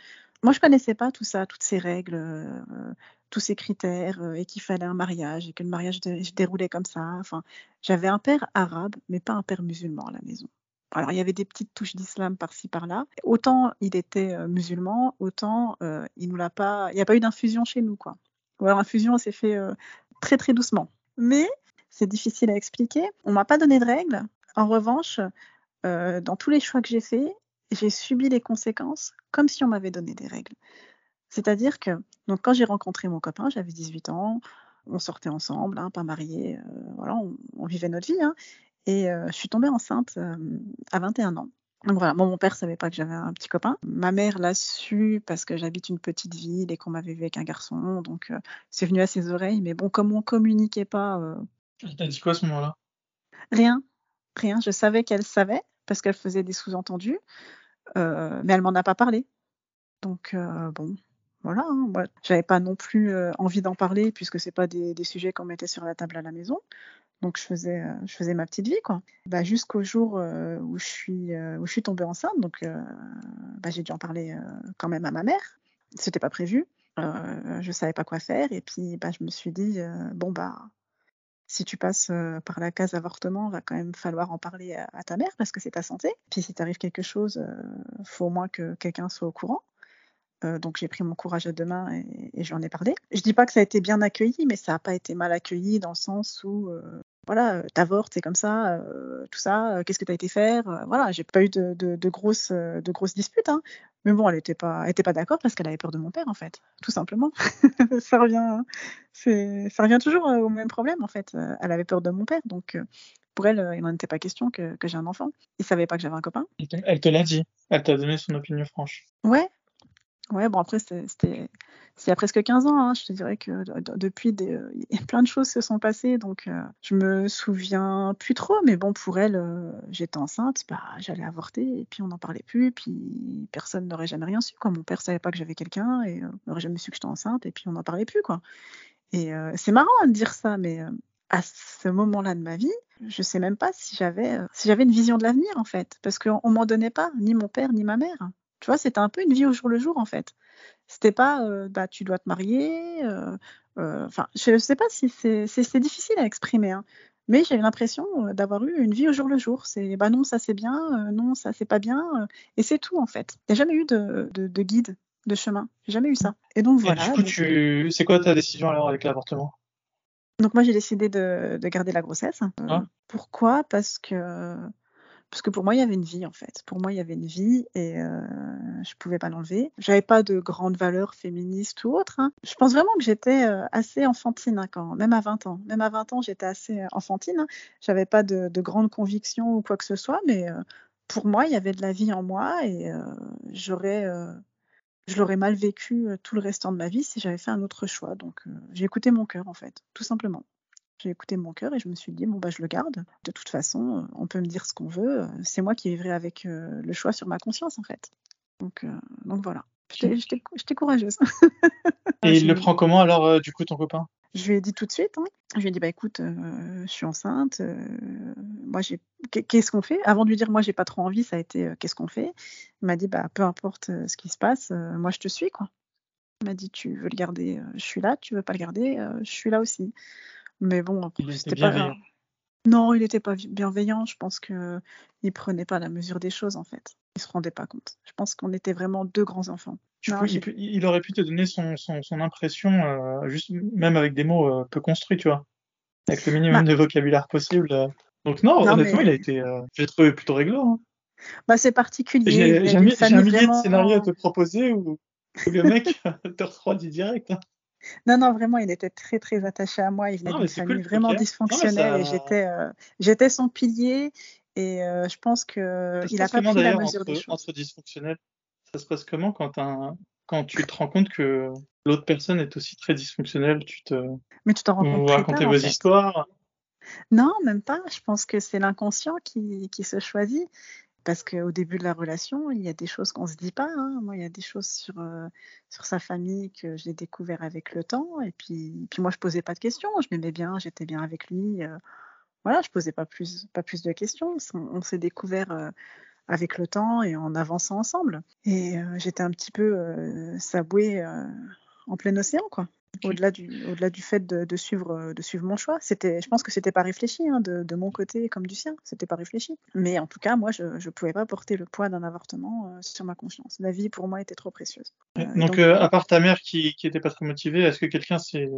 moi, je connaissais pas tout ça, toutes ces règles, euh, tous ces critères, et qu'il fallait un mariage, et que le mariage dé- se déroulait comme ça. Enfin, j'avais un père arabe, mais pas un père musulman à la maison. Alors, il y avait des petites touches d'islam par-ci par-là. Autant il était euh, musulman, autant euh, il nous l'a pas. Il n'y a pas eu d'infusion chez nous, quoi. Ou alors l'infusion s'est fait euh, très très doucement. Mais c'est difficile à expliquer. On m'a pas donné de règles. En revanche, dans tous les choix que j'ai faits, j'ai subi les conséquences comme si on m'avait donné des règles. C'est-à-dire que donc quand j'ai rencontré mon copain, j'avais 18 ans, on sortait ensemble, hein, pas mariés, voilà, on, on vivait notre vie. hein. Et euh, je suis tombée enceinte euh, à 21 ans. Donc voilà, mon père savait pas que j'avais un petit copain. Ma mère l'a su parce que j'habite une petite ville et qu'on m'avait vu avec un garçon. Donc euh, c'est venu à ses oreilles. Mais bon, comme on communiquait pas, T'as dit quoi à ce moment-là? Rien, rien. Je savais qu'elle savait parce qu'elle faisait des sous-entendus, mais elle m'en a pas parlé. Donc bon, voilà. Hein, moi, j'avais pas non plus euh, envie d'en parler puisque c'est pas des, des sujets qu'on mettait sur la table à la maison. Donc je faisais, euh, je faisais ma petite vie quoi. Bah, jusqu'au jour euh, où je suis, euh, où je suis tombée enceinte. Donc bah, j'ai dû en parler quand même à ma mère. C'était pas prévu. Euh, je savais pas quoi faire et puis bah, je me suis dit bon bah si tu passes par la case avortement, va quand même falloir en parler à, à ta mère parce que c'est ta santé. Puis si t'arrive quelque chose, faut au moins que quelqu'un soit au courant. Euh, donc j'ai pris mon courage à deux mains et, et j'en ai parlé. Je dis pas que ça a été bien accueilli, mais ça n'a pas été mal accueilli dans le sens où euh, voilà, euh, t'avortes, c'est comme ça, euh, tout ça, qu'est-ce que t'as été faire, voilà, j'ai pas eu de, de, de grosses, de grosses disputes, hein. mais bon, elle était pas, elle était pas d'accord parce qu'elle avait peur de mon père en fait, tout simplement. ça revient, c'est, ça revient toujours au même problème en fait. Elle avait peur de mon père, donc pour elle, il n'en était pas question que, que j'ai un enfant. Il savait pas que j'avais un copain. Elle te l'a dit? Elle t'a donné son opinion franche. Ouais, ouais, bon après c'était il y a presque 15 ans, hein. je te dirais que de- de- depuis des, euh, plein de choses se sont passées, donc euh, je me souviens plus trop, mais bon pour elle, euh, j'étais enceinte, bah j'allais avorter et puis on n'en parlait plus, et puis personne n'aurait jamais rien su, quoi. Mon père savait pas que j'avais quelqu'un et euh, n'aurait jamais su que j'étais enceinte et puis on n'en parlait plus, quoi. Et euh, c'est marrant hein, de dire ça, mais à ce moment-là de ma vie, je sais même pas si j'avais si j'avais une vision de l'avenir en fait, parce qu'on on m'en donnait pas, ni mon père ni ma mère. Tu vois, c'était un peu une vie au jour le jour en fait. C'était pas euh, bah tu dois te marier. euh, euh, Enfin, je sais pas si c'est difficile à exprimer, hein, mais j'ai l'impression euh, d'avoir eu une vie au jour le jour. C'est bah non ça c'est bien, euh, non ça c'est pas bien, euh, et c'est tout en fait. Il n'y a jamais eu de, de, de guide de chemin. J'ai jamais eu ça. Et donc Et voilà. du coup, donc- tu... c'est quoi ta décision alors avec l'avortement Donc moi j'ai décidé de, de garder la grossesse. Euh, Ah. Pourquoi? Parce que parce que pour moi il y avait une vie en fait. Pour moi il y avait une vie et euh, je pouvais pas l'enlever. J'avais pas de grandes valeurs féministes ou autres. hein. Je pense vraiment que j'étais euh, assez enfantine hein, quand même à 20 ans. Même à 20 ans j'étais assez euh, enfantine. hein. J'avais pas de, de grandes convictions ou quoi que ce soit, mais euh, pour moi il y avait de la vie en moi et j'aurais je l'aurais mal vécu tout le restant de ma vie si j'avais fait un autre choix. Donc j'ai écouté mon cœur en fait, tout simplement. J'ai écouté mon cœur et je me suis dit bon bah je le garde. De toute façon, euh, on peut me dire ce qu'on veut. C'est moi qui vivrai avec euh, le choix sur ma conscience en fait. Donc euh, donc voilà. J'étais courageuse. Et il le prend comment alors, euh, du coup, ton copain? Je lui ai dit tout de suite. hein. Je lui ai dit bah écoute, je suis enceinte. moi j'ai qu'est- qu'est-ce qu'on fait? Avant de lui dire moi j'ai pas trop envie, ça a été qu'est-ce qu'on fait? Il m'a dit bah peu importe ce qui se passe, moi je te suis quoi. Il m'a dit tu veux le garder, je suis là. Tu veux pas le garder, je suis là aussi. Mais bon, c'était pas. bienveillant. Non, il n'était pas bienveillant. Je pense que il prenait pas la mesure des choses en fait. Il se rendait pas compte. Je pense qu'on était vraiment deux grands enfants. Non, coup, il, aurait pu te donner son, son, son impression, euh, juste même avec des mots euh, peu construits, tu vois, avec le minimum Bah. de vocabulaire possible. euh. Donc non, Non, honnêtement, mais- il a été, j'ai trouvé plutôt réglo. hein. Bah, c'est particulier. J'ai un, millier de scénarios à te proposer où, où le mec te refroidit direct. hein. Non, non, vraiment, il était très, très attaché à moi. Il venait d'une famille cool, vraiment Non, dysfonctionnelle et j'étais, euh, j'étais son pilier. Et euh, je pense que Ça se il n'a pas pris la d'ailleurs mesure des entre, choses. entre dysfonctionnels? Ça se passe comment quand, un, quand tu te rends compte que l'autre personne est aussi très dysfonctionnelle? Tu te, Mais tu t'en rends compte vous racontez vos fait. histoires? Non, même pas. Je pense que c'est l'inconscient qui, qui se choisit. Parce qu'au début de la relation, il y a des choses qu'on se dit pas. hein. Moi, il y a des choses sur, euh, sur sa famille que j'ai découvert avec le temps. Et puis, puis moi, je posais pas de questions. Je m'aimais bien, j'étais bien avec lui. euh, voilà, je posais pas plus, pas plus de questions. On, s'est découvert euh, avec le temps et en avançant ensemble. Et j'étais un petit peu sabouée en plein océan, quoi. Au-delà du, au-delà du fait de, de suivre, euh, de suivre mon choix, c'était, je pense que c'était pas réfléchi hein, de, de mon côté comme du sien, c'était pas réfléchi. Mais en tout cas, moi, je, je pouvais pas porter le poids d'un avortement euh, sur ma conscience. La vie pour moi était trop précieuse. Euh, Donc, euh, à part ta mère qui, qui était pas très motivée, est-ce que quelqu'un s'est,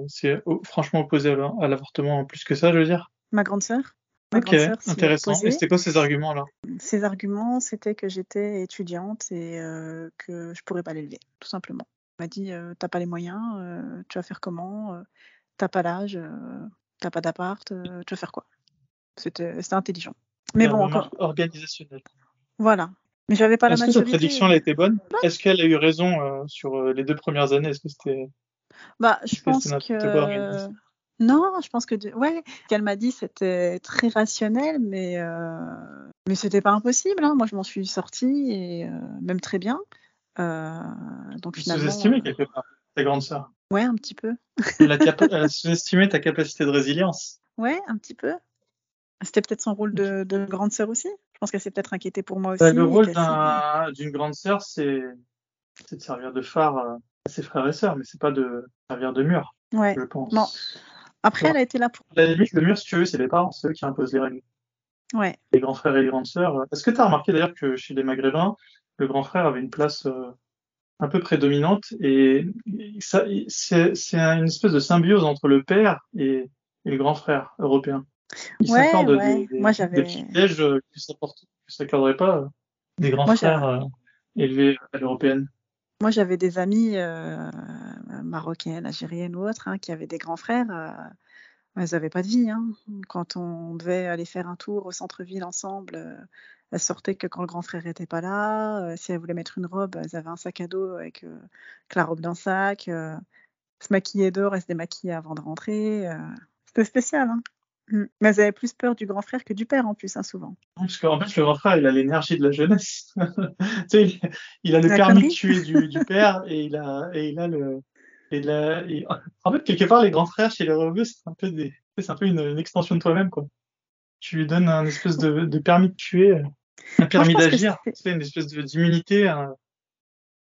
franchement opposé à la- à l'avortement plus que ça, je veux dire? Ma grande sœur, ma Ok, intéressant. Et c'était quoi ces arguments alors? Ses arguments, c'était que j'étais étudiante et euh, que je pourrais pas l'élever, tout simplement. Elle m'a dit, t'as pas les moyens, tu vas faire comment, t'as pas l'âge, t'as pas d'appart, tu vas faire quoi? C'était, intelligent. Mais bon, encore, organisationnel. voilà. Mais j'avais pas la Est-ce que sa maturité. prédiction elle a été bonne? Bah, Est-ce qu'elle a eu raison euh, sur les deux premières années? Est-ce que c'était, bah, je pense que non, je pense que de- ouais, ce qu'elle m'a dit, c'était très rationnel, mais euh, mais c'était pas impossible. hein. Moi, je m'en suis sortie et euh, même très bien. Euh, donc Tu finalement, sous-estimais euh, quelque part ta grande sœur. ouais, un petit peu. Elle a, sous-estimé ta capacité de résilience. Ouais, un petit peu. C'était peut-être son rôle de, de grande sœur aussi. Je pense qu'elle s'est peut-être inquiétée pour moi Bah, aussi le rôle d'une grande sœur, c'est, de servir de phare euh, à ses frères et sœurs, mais c'est pas de servir de mur, ouais. je Bon, pense. après, elle a été là pour. La limite, le mur, si tu veux, c'est les parents, c'est eux qui imposent les règles. Ouais, Les grands frères et les grandes sœurs. Est-ce que tu as remarqué d'ailleurs que chez les Maghrébins, le grand frère avait une place euh, un peu prédominante et ça, c'est, c'est une espèce de symbiose entre le père et, et le grand frère européen. Ils ouais, s'accordent ouais. des, des, Moi, des j'avais. privilèges euh, que s'apportent- que s'accorderaient pas euh, des grands Moi, frères euh, élevés à l'européenne. Moi, j'avais des amies euh, marocaines, algériennes ou autres hein, qui avaient des grands frères. euh, elles n'avaient pas de vie. Hein. Quand on devait aller faire un tour au centre-ville ensemble, euh, elles sortaient que quand le grand frère n'était pas là. Euh, si elles voulaient mettre une robe, elles avaient un sac à dos avec, euh, avec la robe dans le sac. euh, se maquillaient dehors, elles se démaquillaient avant de rentrer. C'était spécial. Hein. Mm. Mais elles avaient plus peur du grand frère que du père en plus, hein, souvent. Parce qu'en fait, le grand frère, il a l'énergie de la jeunesse. tu sais, il, il a le La permis de tuer du, du père et il a, et il a le. Et la, et- En fait, quelque part, les grands frères chez les rebeux, c'est un peu des, c'est un peu une, une extension de toi-même, quoi. Tu lui donnes un espèce de, de permis de tuer, euh, un permis d'agir, c'est. tu une espèce d'immunité. euh,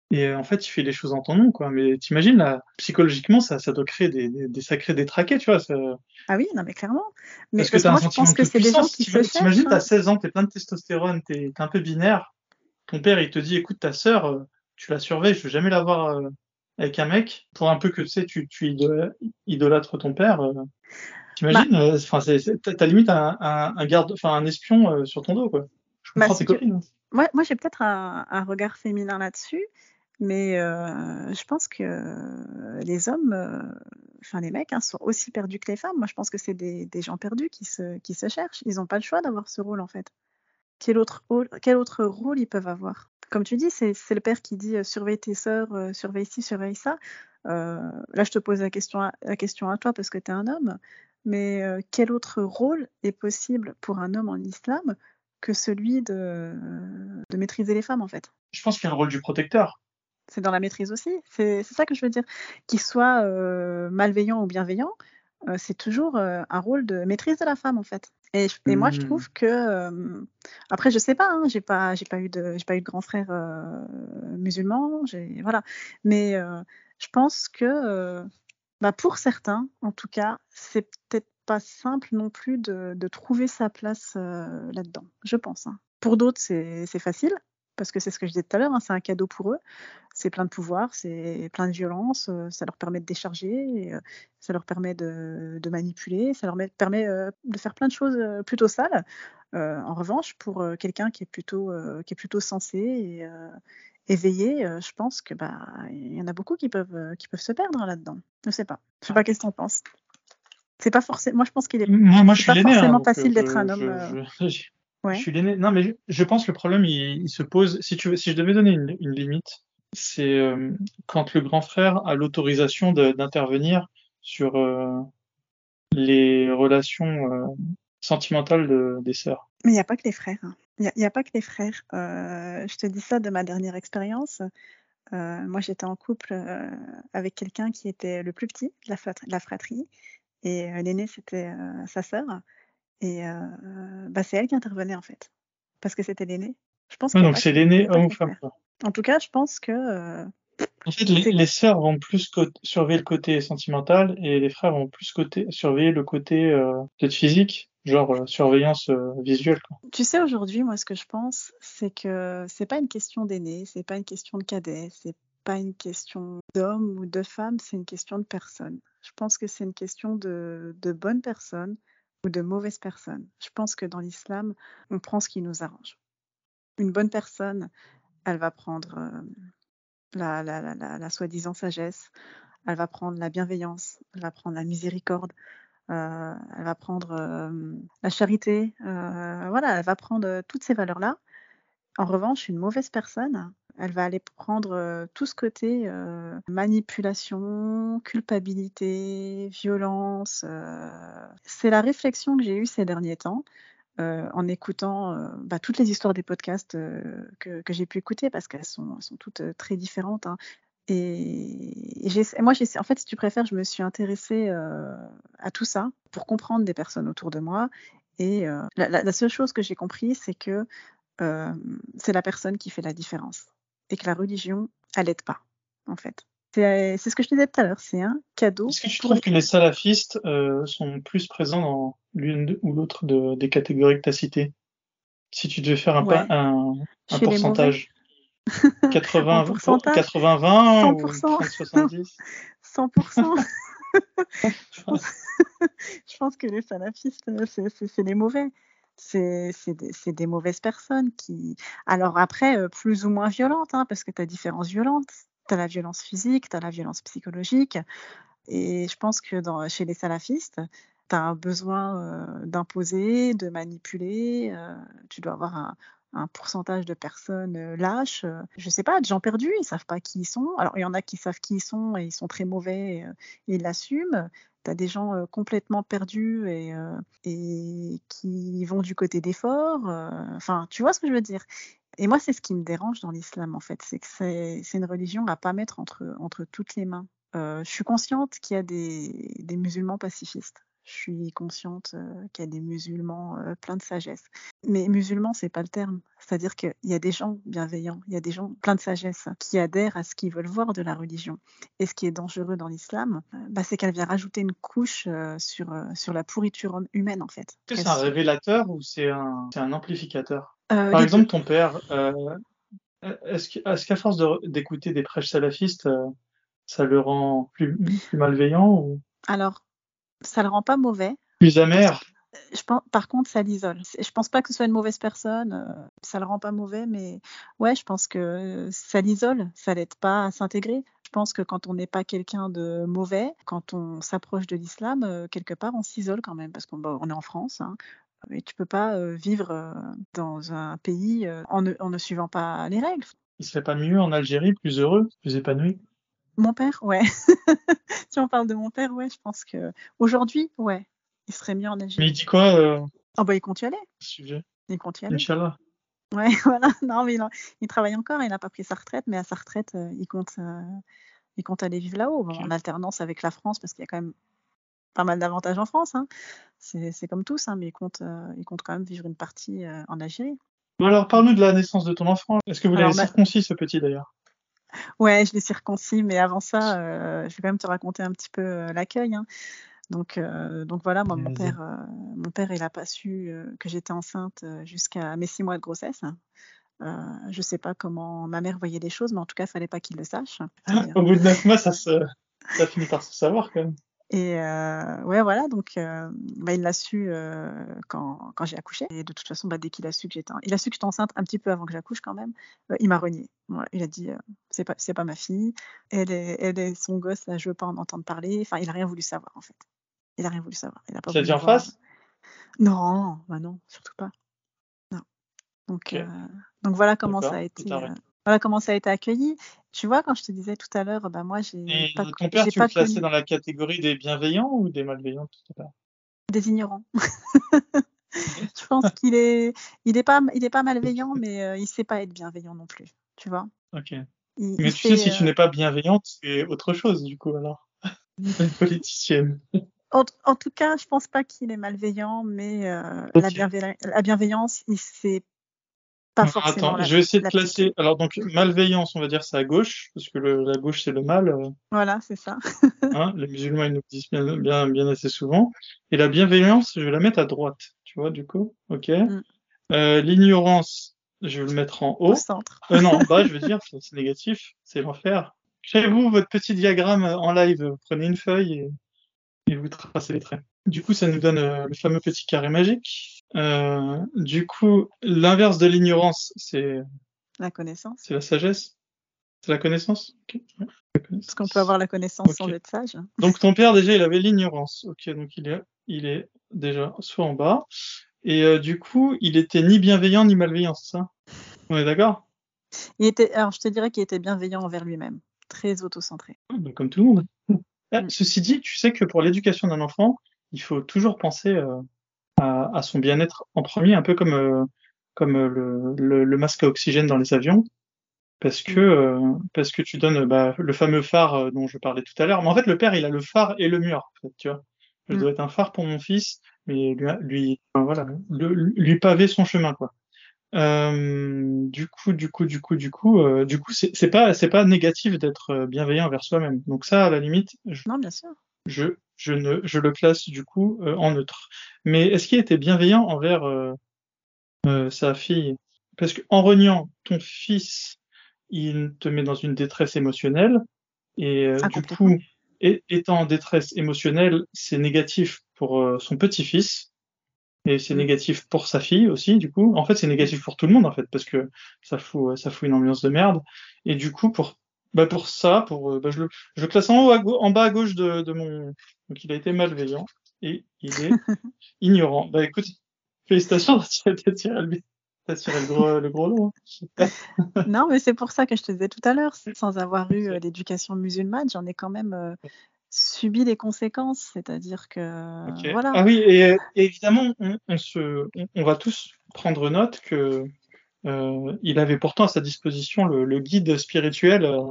et euh, en fait, il fait les choses en ton nom, quoi. Mais t'imagines, là, psychologiquement, ça, ça doit créer des, des, des sacrés détraqués, tu vois. ça- Ah oui, non, mais clairement. Mais Parce que t'as un je sentiment pense de que c'est des gens qui se T'ima- T'imagines, t'as hein. 16 ans, t'es plein de testostérone, t'es un peu binaire. Ton père, il te dit, écoute, ta sœur, tu la surveilles, je veux jamais la voir avec un mec. Pour un peu que tu sais, tu, tu ido- idolâtres ton père. Euh, Bah, T'imagines, euh, t'as limite un, un, un garde, enfin, un espion euh, sur ton dos, quoi. Je bah, comprends si tes copines. hein. Moi, moi j'ai peut-être un, un regard féminin là-dessus, mais euh, je pense que les hommes, enfin les mecs, hein, sont aussi perdus que les femmes. Moi, je pense que c'est des, des gens perdus qui se, qui se cherchent. Ils n'ont pas le choix d'avoir ce rôle, en fait. Quel autre, rôle- quel autre rôle ils peuvent avoir? Comme tu dis, c'est c'est le père qui dit euh, surveille tes sœurs, euh, surveille ci, surveille ça. Euh, là, je te pose la question à, la question à toi parce que tu es un homme, mais euh, quel autre rôle est possible pour un homme en islam que celui de, de maîtriser les femmes, en fait? Je pense qu'il y a le rôle du protecteur. C'est dans la maîtrise aussi. C'est ça que je veux dire. Qu'il soit euh, malveillant ou bienveillant, euh, c'est toujours un rôle de maîtrise de la femme, en fait. Et, moi, je Hmm. trouve que après, je sais pas, hein, j'ai pas, eu de, pas eu de grand frère musulman, voilà. Mais je pense que, bah, pour certains, en tout cas, c'est peut-être pas simple non plus de, trouver sa place euh, là-dedans. Je pense. hein. Pour d'autres, c'est facile. parce que c'est ce que je disais tout à l'heure, hein, c'est un cadeau pour eux. C'est plein de pouvoir, c'est plein de violence, euh, ça leur permet de décharger, euh, ça leur permet de, manipuler, ça leur permet de faire plein de choses plutôt sales. en revanche, pour quelqu'un qui est plutôt qui est plutôt sensé et éveillé, je pense que bah il y en a beaucoup qui peuvent qui peuvent se perdre là-dedans. Je sais pas. Je sais pas qu'est-ce que tu en penses. C'est pas forcément. Moi, je pense qu'il est. Moi, je suis pas hein, forcément facile d'être un homme. Je suis l'aîné. Non, mais je pense que le problème, il, se pose. Si tu veux, si je devais donner une, limite, c'est euh, quand le grand frère a l'autorisation d'intervenir sur euh, les relations euh, sentimentales des sœurs. Mais il n'y a pas que les frères. Hein. Il n'y a, pas que les frères. je te dis ça de ma dernière expérience. moi, j'étais en couple avec quelqu'un qui était le plus petit de la, fratrie, et l'aîné, c'était sa sœur. Et bah, c'est elle qui intervenait en fait, parce que c'était l'aîné. Je pense. donc c'est l'aîné homme ou femme. En tout cas, je pense que. en fait, les, sœurs vont plus surveiller le côté sentimental et les frères vont plus côté surveiller le côté peut-être physique, genre surveillance visuelle. Quoi. Tu sais, aujourd'hui, moi, ce que je pense, c'est que c'est pas une question d'aîné, c'est pas une question de cadet, c'est pas une question d'homme ou de femme, c'est une question de personne. Je pense que c'est une question de, de bonnes personnes ou de mauvaises personnes. Je pense que dans l'islam, on prend ce qui nous arrange. Une bonne personne, elle va prendre euh, la, la, soi-disant sagesse, elle va prendre la bienveillance, elle va prendre la miséricorde, euh, elle va prendre euh, la charité, voilà, elle va prendre toutes ces valeurs-là. En revanche, une mauvaise personne, elle va aller prendre tout ce côté manipulation, culpabilité, violence. C'est la réflexion que j'ai eue ces derniers temps. en écoutant bah, toutes les histoires des podcasts que, j'ai pu écouter parce qu'elles sont, sont, toutes très différentes. Hein. Et, moi, en fait, si tu préfères, je me suis intéressée à tout ça pour comprendre des personnes autour de moi. Et la, seule chose que j'ai compris, c'est que c'est la personne qui fait la différence et que la religion, elle n'aide pas, en fait. C'est ce que je te disais tout à l'heure, c'est un cadeau. Est-ce que tu trouves que les salafistes euh, sont plus présents dans l'une ou l'autre de, des catégories que tu as citées? Si tu devais faire un, un, un pourcentage 80, 80, 20 ou 70 100%. je, pense... je pense que les salafistes, c'est les mauvais c'est des, des, mauvaises personnes qui. Alors après, euh, plus ou moins violentes, hein, parce que tu as différentes violences. Tu as la violence physique, tu as la violence psychologique. Et je pense que dans, chez les salafistes, tu as un besoin euh, d'imposer, de manipuler. Euh, tu dois avoir un, un pourcentage de personnes lâches. Je sais pas, de gens perdus, ils savent pas qui ils sont. Alors il y en a qui savent qui ils sont et ils sont très mauvais et, ils l'assument tu as des gens complètement perdus et, et, qui vont du côté des forts. Enfin, tu vois ce que je veux dire? Et moi, c'est ce qui me dérange dans l'islam, en fait, c'est que c'est une religion à pas mettre entre, entre toutes les mains. je suis consciente qu'il y a des, des musulmans pacifistes je suis consciente euh, qu'il y a des musulmans euh, pleins de sagesse. Mais musulmans, c'est pas le terme. C'est-à-dire qu'il y a des gens bienveillants, il y a des gens pleins de sagesse qui adhèrent à ce qu'ils veulent voir de la religion. Et ce qui est dangereux dans l'islam, euh, bah, c'est qu'elle vient rajouter une couche sur, sur la pourriture hum, humaine, en fait. C'est un révélateur ou c'est un, un, amplificateur? Par exemple, ton père, est-ce qu'à force d'écouter des prêches salafistes, ça le rend plus, plus malveillant ou... Alors, ça le rend pas mauvais. Plus amer. Je pense, par contre, ça l'isole. Je pense pas que ce soit une mauvaise personne. Euh, ça le rend pas mauvais, mais ouais, je pense que ça l'isole. Ça l'aide pas à s'intégrer. Je pense que quand on n'est pas quelqu'un de mauvais, quand on s'approche de l'islam, euh, quelque part, on s'isole quand même parce qu'on bah, est en France. Hein, et tu peux pas euh, vivre dans un pays en ne, en, ne, suivant pas les règles. Il serait pas mieux en Algérie, plus heureux, plus épanoui? Mon père, ouais. si on parle de mon père, ouais, je pense que aujourd'hui, ouais, il serait mieux en Algérie. Mais il dit quoi euh... Oh bah il compte y aller. Sujet? Il compte y aller. Inch'Allah. Ouais, voilà. Non, mais il travaille encore, il n'a pas pris sa retraite, mais à sa retraite, euh, il compte, euh, il compte aller vivre là-haut, en alternance avec la France, parce qu'il y a quand même pas mal d'avantages en France. Hein. C'est comme tous, hein, mais il compte, euh, il compte quand même vivre une partie en Algérie. Bon alors, parle-nous de la naissance de ton enfant. Est-ce que vous l'avez circoncis, ce petit d'ailleurs? Ouais, je l'ai circoncis, mais avant ça, euh, je vais quand même te raconter un petit peu euh, l'accueil. Hein. Donc, euh, donc voilà, moi, mon père, mon père, il n'a pas su que j'étais enceinte jusqu'à mes six mois de grossesse. je sais pas comment ma mère voyait les choses, mais en tout cas, il fallait pas qu'il le sache. Au bout de neuf mois, ça, se... ça finit par se savoir quand même. Et euh, ouais, voilà, donc euh, bah, il l'a su euh, quand, quand j'ai accouché. Et de toute façon, bah, dès qu'il a su que j'étais, il a su que j'étais enceinte un petit peu avant que j'accouche quand même. il m'a renié. il a dit c'est pas c'est pas ma fille. Elle est, elle est son gosse là, je veux pas en entendre parler. Enfin, il a rien voulu savoir en fait. Il a rien voulu savoir. Il a pas. Dit en face? Non, bah non, surtout pas. Non. Donc donc voilà comment ça a été. Voilà comment ça a été accueilli. Tu vois, quand je te disais tout à l'heure, bah moi, j'ai pas ton père, tu le classais dans la catégorie des bienveillants ou des malveillants Des ignorants. je pense qu'il est, il est pas, il est pas malveillant, mais euh, il sait pas être bienveillant non plus. Tu vois. Ok. mais tu sais, si tu euh, n'es pas bienveillante, c'est autre chose du coup alors. Une politicienne. En, tout cas, je pense pas qu'il est malveillant, mais euh, la, la, bienveillance, il sait Attends, je vais essayer de classer. Alors, donc, malveillance, on va dire, c'est à gauche, parce que la gauche, c'est le mal. Euh. Voilà, c'est ça. hein, les musulmans, ils nous disent bien, bien, bien assez souvent. Et la bienveillance, je vais la mettre à droite, tu vois, du coup. OK. Mm. Euh, L'ignorance, je vais le mettre en haut. Au centre. Euh, non, en bas, je veux dire, c'est négatif, c'est l'enfer. Chez vous, votre petit diagramme en live, vous prenez une feuille et, et vous tracez les traits. Du coup, ça nous donne euh, le fameux petit carré magique. Euh, du coup, l'inverse de l'ignorance, c'est la connaissance. C'est la sagesse? C'est la connaissance? Est-ce qu'on peut avoir la connaissance sans être sage. Donc ton père déjà, il avait l'ignorance. Ok, donc il est, il est déjà soit en bas. Et euh, du coup, il était ni bienveillant ni malveillant, c'est ça? On est d'accord? Il était. Alors, je te dirais qu'il était bienveillant envers lui-même, très autocentré. Comme tout le monde. Mm. Ceci dit, tu sais que pour l'éducation d'un enfant, il faut toujours penser euh, à, son bien-être en premier, un peu comme, euh, comme euh, le, le, masque à oxygène dans les avions, parce que, mm. euh, parce que tu donnes bah, le fameux phare dont je parlais tout à l'heure. Mais en fait, le père, il a le phare et le mur, en fait, tu vois. Je mm. dois être un phare pour mon fils, mais lui, lui voilà, lui paver son chemin, quoi. Euh, du coup, du coup, du coup, du coup, euh, du coup, c'est pas, c'est pas négatif d'être bienveillant envers soi-même. Donc ça, à la limite, je, non, bien sûr. Je, je, ne, je le classe du coup euh, en neutre. Mais est-ce qu'il était bienveillant envers euh, euh, sa fille? Parce qu'en reniant ton fils, il te met dans une détresse émotionnelle. Et ah, du coup, étant en détresse émotionnelle, c'est négatif pour son petit-fils. Et c'est mmh. négatif pour sa fille aussi, du coup. En fait, c'est négatif pour tout le monde, en fait, parce que ça fout, ça fout une ambiance de merde. Et du coup, pour bah pour ça, pour, euh, bah je, le, je classe en, haut à en bas à gauche de, de mon. Donc il a été malveillant et il est ignorant. Bah écoute, félicitations, t'as tiré le le gros, le gros lot. Hein. non, mais c'est pour ça que je te disais tout à l'heure, sans avoir eu euh, l'éducation musulmane, j'en ai quand même euh, subi les conséquences. C'est-à-dire que. Voilà. Ah oui, et, évidemment, on, on se, on, va tous prendre note que il avait pourtant à sa disposition le, guide spirituel euh,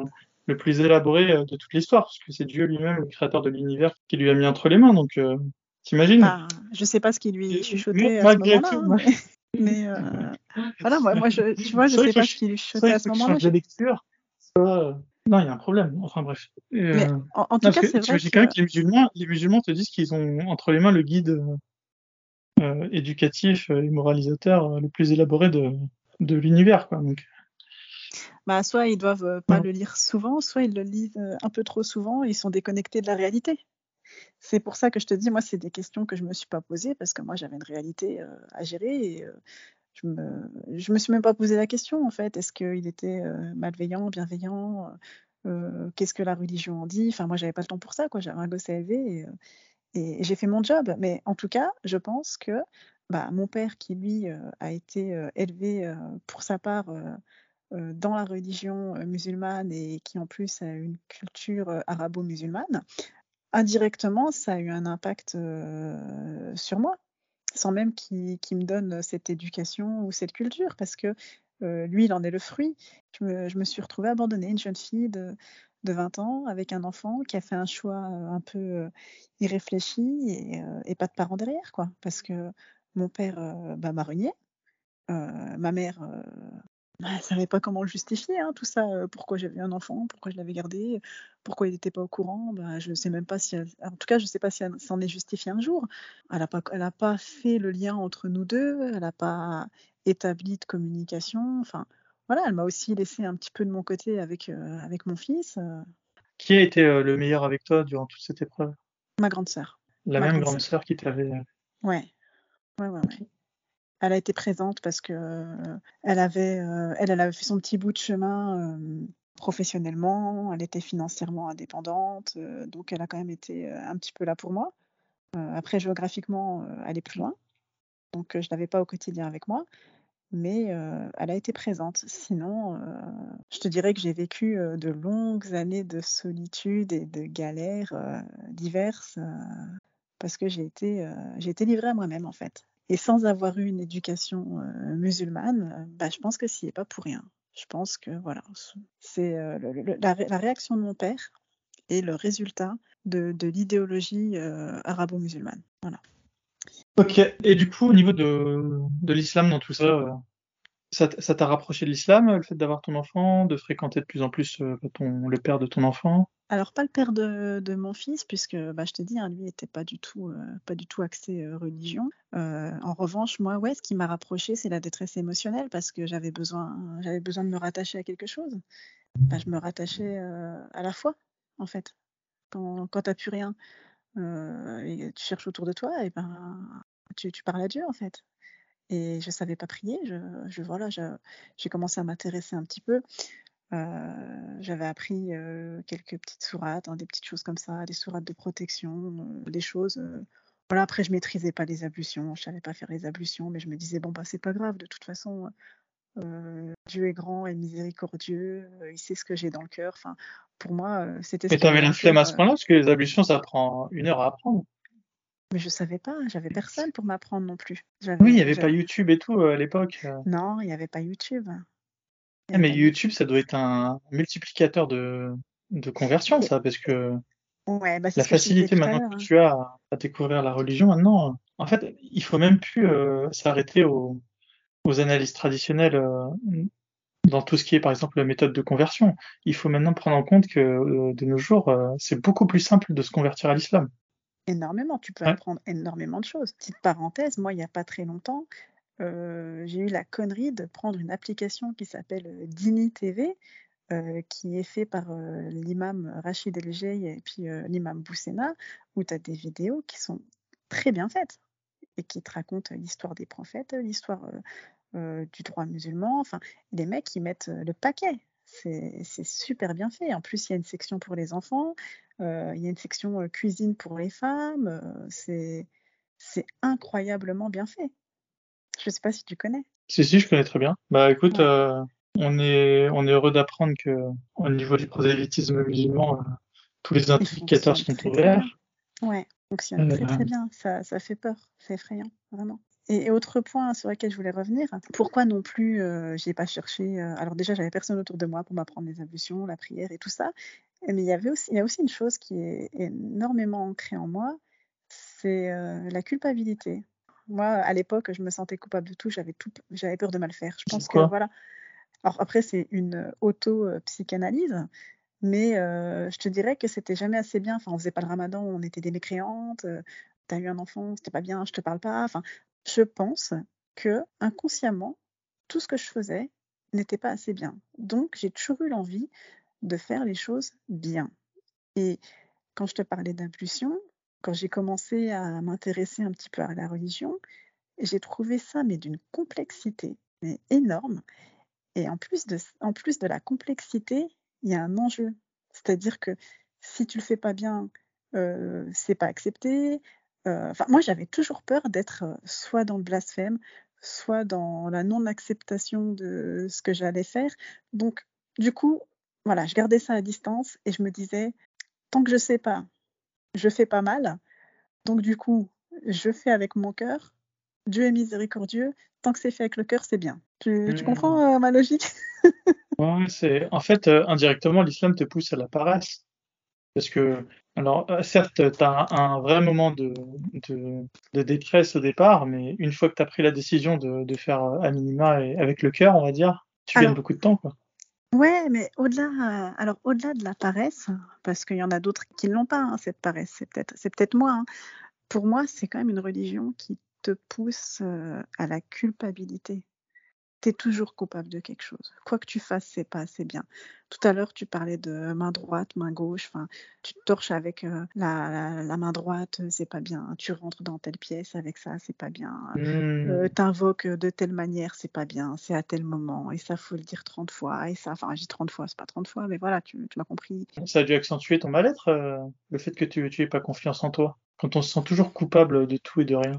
le plus élaboré euh, de toute l'histoire, parce que c'est Dieu lui-même, le créateur de l'univers, qui lui a mis entre les mains. Donc, t'imagines bah, Je sais pas ce qu'il lui chuchotait à ce moment-là. Hein, mais, voilà, moi, moi je, tu vois, je sais pas ce qu'il lui chuchotait à ce moment-là. de lecture, non, il y a un problème. Enfin bref. Mais, en, tout cas, c'est vrai. Que... quand même que les musulmans, les musulmans te disent qu'ils ont entre les mains le guide éducatif et moralisateur le plus élaboré de, de l'univers. Quoi, donc. Bah, soit ils doivent euh, pas le lire souvent, soit ils le lisent euh, un peu trop souvent et ils sont déconnectés de la réalité. C'est pour ça que je te dis, moi, c'est des questions que je me suis pas posées parce que moi, j'avais une réalité euh, à gérer et je me, je me suis même pas posé la question en fait. Est-ce qu'il était malveillant, bienveillant Qu'est-ce que la religion en dit? Enfin, moi, j'avais pas le temps pour ça, quoi. J'avais un gosse à élever et, et j'ai fait mon job. Mais en tout cas, je pense que bah, mon père qui lui a été élevé pour sa part dans la religion musulmane et qui en plus a une culture arabo-musulmane, indirectement ça a eu un impact sur moi, sans même qu'il me donne cette éducation ou cette culture, parce que lui il en est le fruit. Je me, suis retrouvée abandonnée, une jeune fille de, de 20 ans avec un enfant qui a fait un choix un peu irréfléchi et, et, pas de parents derrière, quoi. Parce que mon père bah, m'a renié. Euh, ma mère ne bah, savait pas comment le justifier, hein, tout ça. Pourquoi j'avais un enfant, pourquoi je l'avais gardé, pourquoi il n'était pas au courant. Bah, je ne sais même pas si, en tout cas, je ne sais pas si elle s'en est justifié un jour. Elle n'a pas, elle a pas fait le lien entre nous deux. Elle n'a pas établie de communication. Enfin, voilà, elle m'a aussi laissé un petit peu de mon côté avec, avec mon fils. Qui a été le meilleur avec toi durant toute cette épreuve? Ma grande sœur. La même grande sœur qui t'avait. Ouais. Ouais, ouais, ouais. Elle a été présente parce que elle avait, elle, elle avait fait son petit bout de chemin professionnellement, elle était financièrement indépendante, donc elle a quand même été un petit peu là pour moi. après, géographiquement, elle est plus loin, donc je ne l'avais pas au quotidien avec moi, mais elle a été présente. Sinon, je te dirais que j'ai vécu de longues années de solitude et de galères diverses parce que j'ai été, j'ai été livrée à moi-même en fait. Et sans avoir eu une éducation musulmane, bah, je pense que ce n'est pas pour rien. Je pense que voilà, c'est la, réaction de mon père et le résultat de, l'idéologie arabo-musulmane. Voilà. Ok, et du coup, au niveau de, de l'islam dans tout ça, ça t'a rapproché de l'islam, le fait d'avoir ton enfant, de fréquenter de plus en plus ton, le père de ton enfant? Alors pas le père de, mon fils, puisque bah, je te dis, hein, lui n'était pas du tout, euh, pas du tout axé euh, religion. Euh, en revanche, moi, ouais, ce qui m'a rapproché, c'est la détresse émotionnelle, parce que j'avais besoin, j'avais besoin de me rattacher à quelque chose. Bah, je me rattachais à la foi, en fait. Quand, quand tu n'as plus rien, et tu cherches autour de toi, et ben tu, parles à Dieu, en fait. Et je savais pas prier. Je, je voilà, j'ai commencé à m'intéresser un petit peu. Euh, j'avais appris quelques petites sourates, hein, des petites choses comme ça, des sourates de protection, des choses. voilà, après, je maîtrisais pas les ablutions, je savais pas faire les ablutions, mais je me disais, bon, bah, c'est pas grave, de toute façon, Dieu est grand et miséricordieux, il sait ce que j'ai dans le cœur. Enfin, pour moi, c'était. Mais tu avais la flemme à ce point-là, parce que les ablutions, ça prend une heure à apprendre. Mais je savais pas, j'avais personne pour m'apprendre non plus. Oui, il n'y avait pas YouTube et tout à l'époque. Non, il n'y avait pas YouTube. Ah, mais YouTube, ça doit être un multiplicateur de, de conversion, ça, parce que ouais, bah, la facilité maintenant que tu as à, découvrir la religion, maintenant, en fait, il faut même plus euh, s'arrêter aux, aux, analyses traditionnelles euh, dans tout ce qui est, par exemple, la méthode de conversion. Il faut maintenant prendre en compte que euh, de nos jours, c'est beaucoup plus simple de se convertir à l'islam. Énormément, tu peux apprendre énormément de choses. Petite parenthèse, moi, il n'y a pas très longtemps, j'ai eu la connerie de prendre une application qui s'appelle Dini TV, qui est fait par l'imam Rachid El et puis l'imam Boussena, où tu as des vidéos qui sont très bien faites et qui te racontent l'histoire des prophètes, l'histoire du droit musulman. Enfin, les mecs, ils mettent le paquet. C'est super bien fait. En plus, il y a une section pour les enfants, il y a une section cuisine pour les femmes. c'est incroyablement bien fait. Je sais pas si tu connais. Si, si, je connais très bien. Bah écoute, euh, on, est, on est heureux d'apprendre que au niveau du prosélytisme musulman, euh, tous les indicateurs sont ouverts. Ouais, fonctionne très très euh, bien. Ça, ça fait peur, c'est effrayant, vraiment. Et, autre point sur lequel je voulais revenir, pourquoi non plus euh, j'ai pas cherché. alors déjà, j'avais personne autour de moi pour m'apprendre les ablutions, la prière et tout ça. Mais il y avait aussi, il y a aussi une chose qui est énormément ancrée en moi, c'est la culpabilité. Moi, à l'époque, je me sentais coupable de tout. J'avais tout, j'avais peur de mal faire. Je pense que voilà. Alors après, c'est une auto-psychanalyse, mais euh, je te dirais que c'était jamais assez bien. Enfin, on faisait pas le ramadan, on était des mécréantes. Euh, tu as eu un enfant, c'était pas bien, je te parle pas. Enfin, je pense que inconsciemment, tout ce que je faisais n'était pas assez bien. Donc, j'ai toujours eu l'envie de faire les choses bien. Et quand je te parlais d'impulsion, quand j'ai commencé à m'intéresser un petit peu à la religion, j'ai trouvé ça mais d'une complexité énorme. Et en plus de, en plus de la complexité, il y a un enjeu. C'est-à-dire que si tu le fais pas bien, euh, c'est pas accepté. Euh, enfin, moi, j'avais toujours peur d'être euh, soit dans le blasphème, soit dans la non-acceptation de ce que j'allais faire. Donc, du coup, voilà, je gardais ça à distance et je me disais, tant que je sais pas, je fais pas mal. Donc du coup, je fais avec mon cœur. Dieu est miséricordieux. Tant que c'est fait avec le cœur, c'est bien. Tu, mmh. comprends euh, ma logique? Ouais, c'est en fait euh, indirectement l'islam te pousse à la paresse parce que alors euh, certes tu as un, vrai moment de, de, détresse au départ mais une fois que tu as pris la décision de, de faire à minima et avec le cœur on va dire tu gagnes beaucoup de temps quoi. Ouais, mais au-delà, euh, alors au-delà de la paresse, parce qu'il y en a d'autres qui l'ont pas, hein, cette paresse, c'est peut-être, c'est peut-être moi. Hein. Pour moi, c'est quand même une religion qui te pousse euh, à la culpabilité. Tu es toujours coupable de quelque chose. Quoi que tu fasses, c'est pas assez bien. Tout à l'heure, tu parlais de main droite, main gauche. Enfin, tu te torches avec euh, la, la, main droite, c'est pas bien. Tu rentres dans telle pièce avec ça, c'est pas bien. Euh, mmh. tu invoques de telle manière, c'est pas bien. C'est à tel moment. Et ça, faut le dire 30 fois. Et ça, enfin, j'ai 30 fois, c'est pas 30 fois, mais voilà, tu, tu m'as compris. Ça a dû accentuer ton mal-être, euh, le fait que tu n'aies pas confiance en toi. Quand on se sent toujours coupable de tout et de rien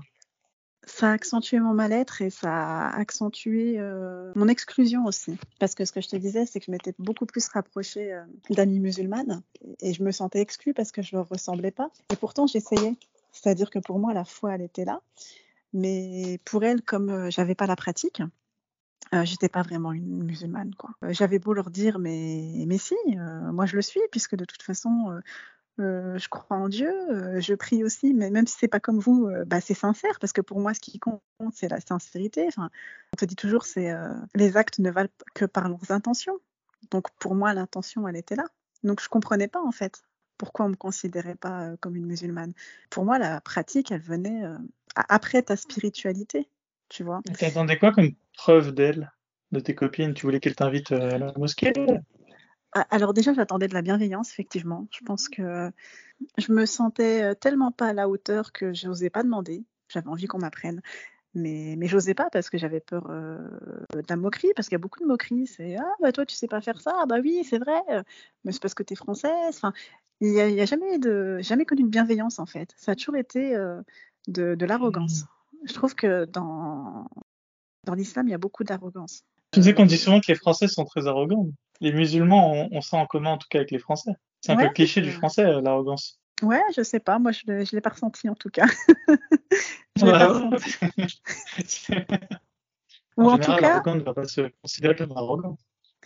ça a accentué mon mal-être et ça a accentué euh, mon exclusion aussi. Parce que ce que je te disais, c'est que je m'étais beaucoup plus rapprochée euh, d'amis musulmanes et je me sentais exclue parce que je ne ressemblais pas. Et pourtant, j'essayais. C'est-à-dire que pour moi, la foi, elle était là. Mais pour elle, comme euh, j'avais pas la pratique, j'étais pas vraiment une musulmane. J'avais beau leur dire, mais, mais si, moi je le suis, puisque de toute façon, euh, je crois en Dieu, euh, je prie aussi, mais même si c'est pas comme vous, euh, bah, c'est sincère, parce que pour moi, ce qui compte, c'est la sincérité. On te dit toujours, c'est les actes ne valent que par leurs intentions. Donc pour moi, l'intention, elle était là. Donc je comprenais pas en fait pourquoi on me considérait pas comme une musulmane. Pour moi, la pratique, elle venait après ta spiritualité, tu vois. Quoi comme preuve d'elle, de tes copines? Tu voulais qu'elle t'invite à la mosquée? Alors déjà, j'attendais de la bienveillance, effectivement. Je pense que je me sentais euh, tellement pas à la hauteur que je n'osais pas demander. J'avais envie qu'on m'apprenne. Mais, mais j'osais pas parce que j'avais peur euh, de la moquerie, parce qu'il y a beaucoup de moqueries. C'est Ah, bah toi, tu sais pas faire ça. Ah, bah oui, c'est vrai. Mais c'est parce que tu es française. Enfin, il n'y a, y a, jamais, de, jamais connu de bienveillance, en fait. Ça a toujours été euh, de, de l'arrogance. Mmh. Je trouve que dans, dans l'islam, il y a beaucoup d'arrogance. Tu sais qu'on dit souvent que les Français sont très arrogants les musulmans ont, ça en commun en tout cas avec les Français. C'est un peu le cliché du français, euh, l'arrogance. Ouais, je sais pas, moi je ne l'ai pas ressenti en tout cas. Ou en, tout cas, ne va pas se considérer comme arrogant.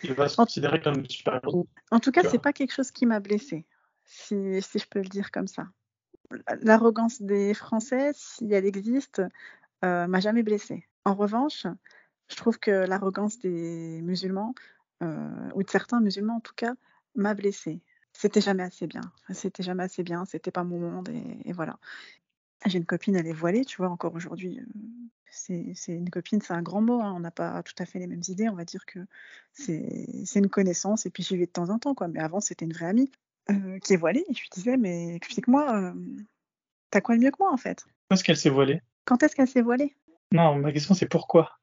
Il va se considérer comme super En tout cas, c'est pas quelque chose qui m'a blessé, si, si, je peux le dire comme ça. L'arrogance des Français, si elle existe, euh, m'a jamais blessé. En revanche, je trouve que l'arrogance des musulmans euh, ou de certains musulmans en tout cas, m'a blessée. C'était jamais assez bien. C'était jamais assez bien. C'était pas mon monde et, voilà. J'ai une copine, elle est voilée, tu vois, encore aujourd'hui. Euh, c'est une copine, c'est un grand mot. Hein, on n'a pas tout à fait les mêmes idées. On va dire que c'est une connaissance et puis j'y vais de temps en temps, quoi. Mais avant, c'était une vraie amie euh, qui est voilée. Et je lui disais, mais explique-moi, t'as quoi de mieux que moi en fait? Quand est-ce qu'elle s'est voilée? Quand est-ce qu'elle s'est voilée? Non, ma question c'est pourquoi?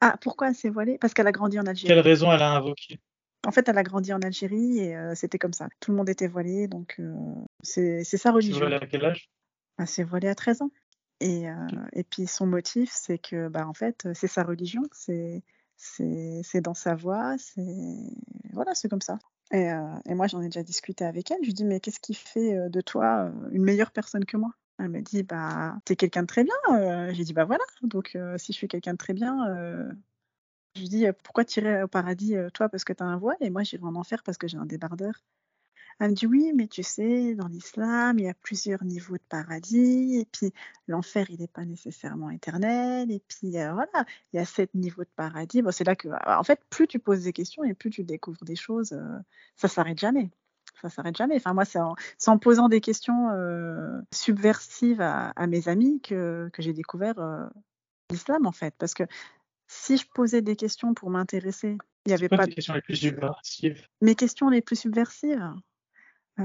Ah, pourquoi elle s'est voilée? Parce qu'elle a grandi en Algérie. Quelle raison elle a invoquée? En fait, elle a grandi en Algérie et euh, c'était comme ça. Tout le monde était voilé, donc euh, c'est sa religion. Elle s'est voilée à quel âge? Elle s'est voilée à 13 ans. Et, euh, et puis son motif, c'est que, bah, en fait, c'est sa religion, c'est dans sa voix, c'est voilà, c'est comme ça. Et, et moi, j'en ai déjà discuté avec elle. Je lui dis, mais qu'est-ce qui fait de toi une meilleure personne que moi? Elle me dit, bah, t'es quelqu'un de très bien. Euh. J'ai dit, bah voilà, donc euh, si je suis quelqu'un de très bien, euh, je lui dis, pourquoi tirer au paradis, toi, parce que t'as un voile, et moi j'irai en enfer parce que j'ai un débardeur. Elle me dit, oui, mais tu sais, dans l'islam, il y a plusieurs niveaux de paradis, et puis l'enfer, il n'est pas nécessairement éternel, et puis voilà, il y a sept niveaux de paradis. Bon, c'est là que, en fait, plus tu poses des questions et plus tu découvres des choses, ça s'arrête jamais ça s'arrête jamais. Enfin, moi, c'est en, posant des questions euh, subversives à, mes amis que, j'ai découvert euh, l'islam, en fait. Parce que si je posais des questions pour m'intéresser, il n'y avait pas. Tes questions les plus subversives? Mes questions les plus subversives,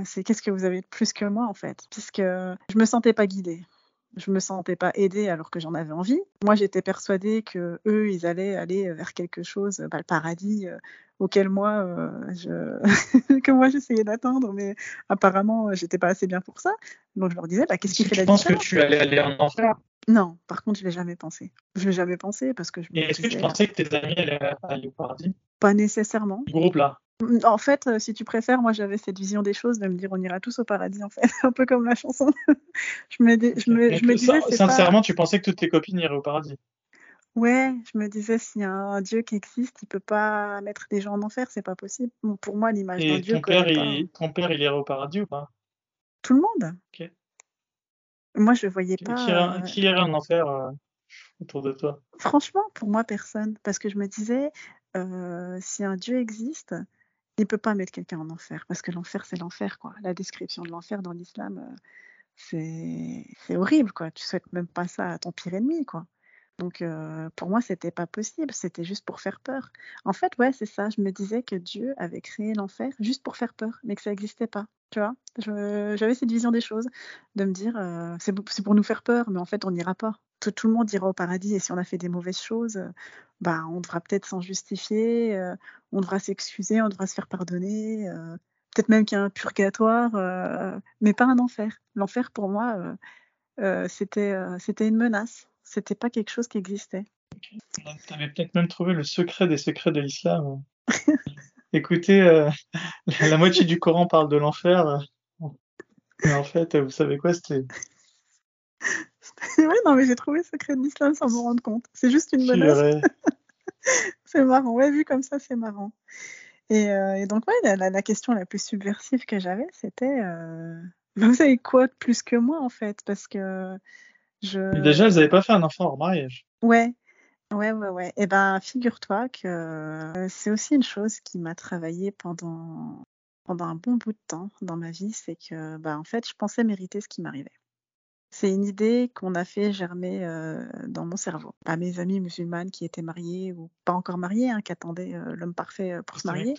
c'est qu'est-ce que vous avez de plus que moi, en fait? Puisque je me sentais pas guidée je me sentais pas aidée alors que j'en avais envie. Moi, j'étais persuadée que eux, ils allaient aller vers quelque chose, bah, le paradis euh, auquel moi, euh, je... que moi j'essayais d'atteindre, mais apparemment, j'étais pas assez bien pour ça. Donc je leur disais, bah, qu'est-ce qui fait la différence Tu penses que tu allais aller en enfer? Non, par contre, je l'ai jamais pensé. Je l'ai jamais pensé parce que je. est-ce que tu pensais que tes amis allaient aller au paradis? Pas nécessairement. Le groupe là? En fait, euh, si tu préfères, moi j'avais cette vision des choses de me dire on ira tous au paradis en fait, un peu comme la chanson. je me, je me, je me disais, sincèrement, tu pensais que toutes tes copines iraient au paradis? Ouais, je me disais s'il y a un Dieu qui existe, il peut pas mettre des gens en enfer, c'est pas possible. pour moi, l'image d'un Dieu. Ton père, il, ton père, il irait au paradis ou pas? Tout le monde. Moi, je voyais pas. Qui, irait, en enfer euh, autour de toi? Franchement, pour moi, personne, parce que je me disais euh, si un Dieu existe, il peut pas mettre quelqu'un en enfer parce que l'enfer c'est l'enfer quoi. La description de l'enfer dans l'islam euh, c'est horrible quoi. Tu souhaites même pas ça à ton pire ennemi quoi. Donc euh, pour moi, c'était pas possible, c'était juste pour faire peur. En fait, ouais, c'est ça. Je me disais que Dieu avait créé l'enfer juste pour faire peur, mais que ça n'existait pas. Tu vois, j'avais cette vision des choses, de me dire euh, c'est pour nous faire peur, mais en fait, on n'ira pas. Tout, tout, le monde ira au paradis, et si on a fait des mauvaises choses, bah, on devra peut-être s'en justifier, euh, on devra s'excuser, on devra se faire pardonner. peut-être même qu'il y a un purgatoire, mais pas un enfer. L'enfer, pour moi, c'était une menace c'était pas quelque chose qui existait. Tu avais peut-être même trouvé le secret des secrets de l'islam. Écoutez, euh, la moitié du Coran parle de l'enfer. Mais en fait, vous savez quoi, c'était. ouais, non, mais j'ai trouvé secret de l'islam sans me rendre compte. C'est juste une menace. c'est marrant. Ouais, vu comme ça, c'est marrant. Et, euh, donc, ouais, la, question la plus subversive que j'avais, c'était euh, vous savez quoi de plus que moi, en fait? Parce que Déjà, elles n'avaient pas fait un enfant hors mariage. Ouais, ouais, ouais, ouais. Et eh ben, figure-toi que euh, c'est aussi une chose qui m'a travaillé pendant, pendant un bon bout de temps dans ma vie, c'est que, bah, en fait, je pensais mériter ce qui m'arrivait. C'est une idée qu'on a fait germer euh, dans mon cerveau. À mes amies musulmanes qui étaient mariées ou pas encore mariées, hein, qui attendaient euh, l'homme parfait euh, pour se marier.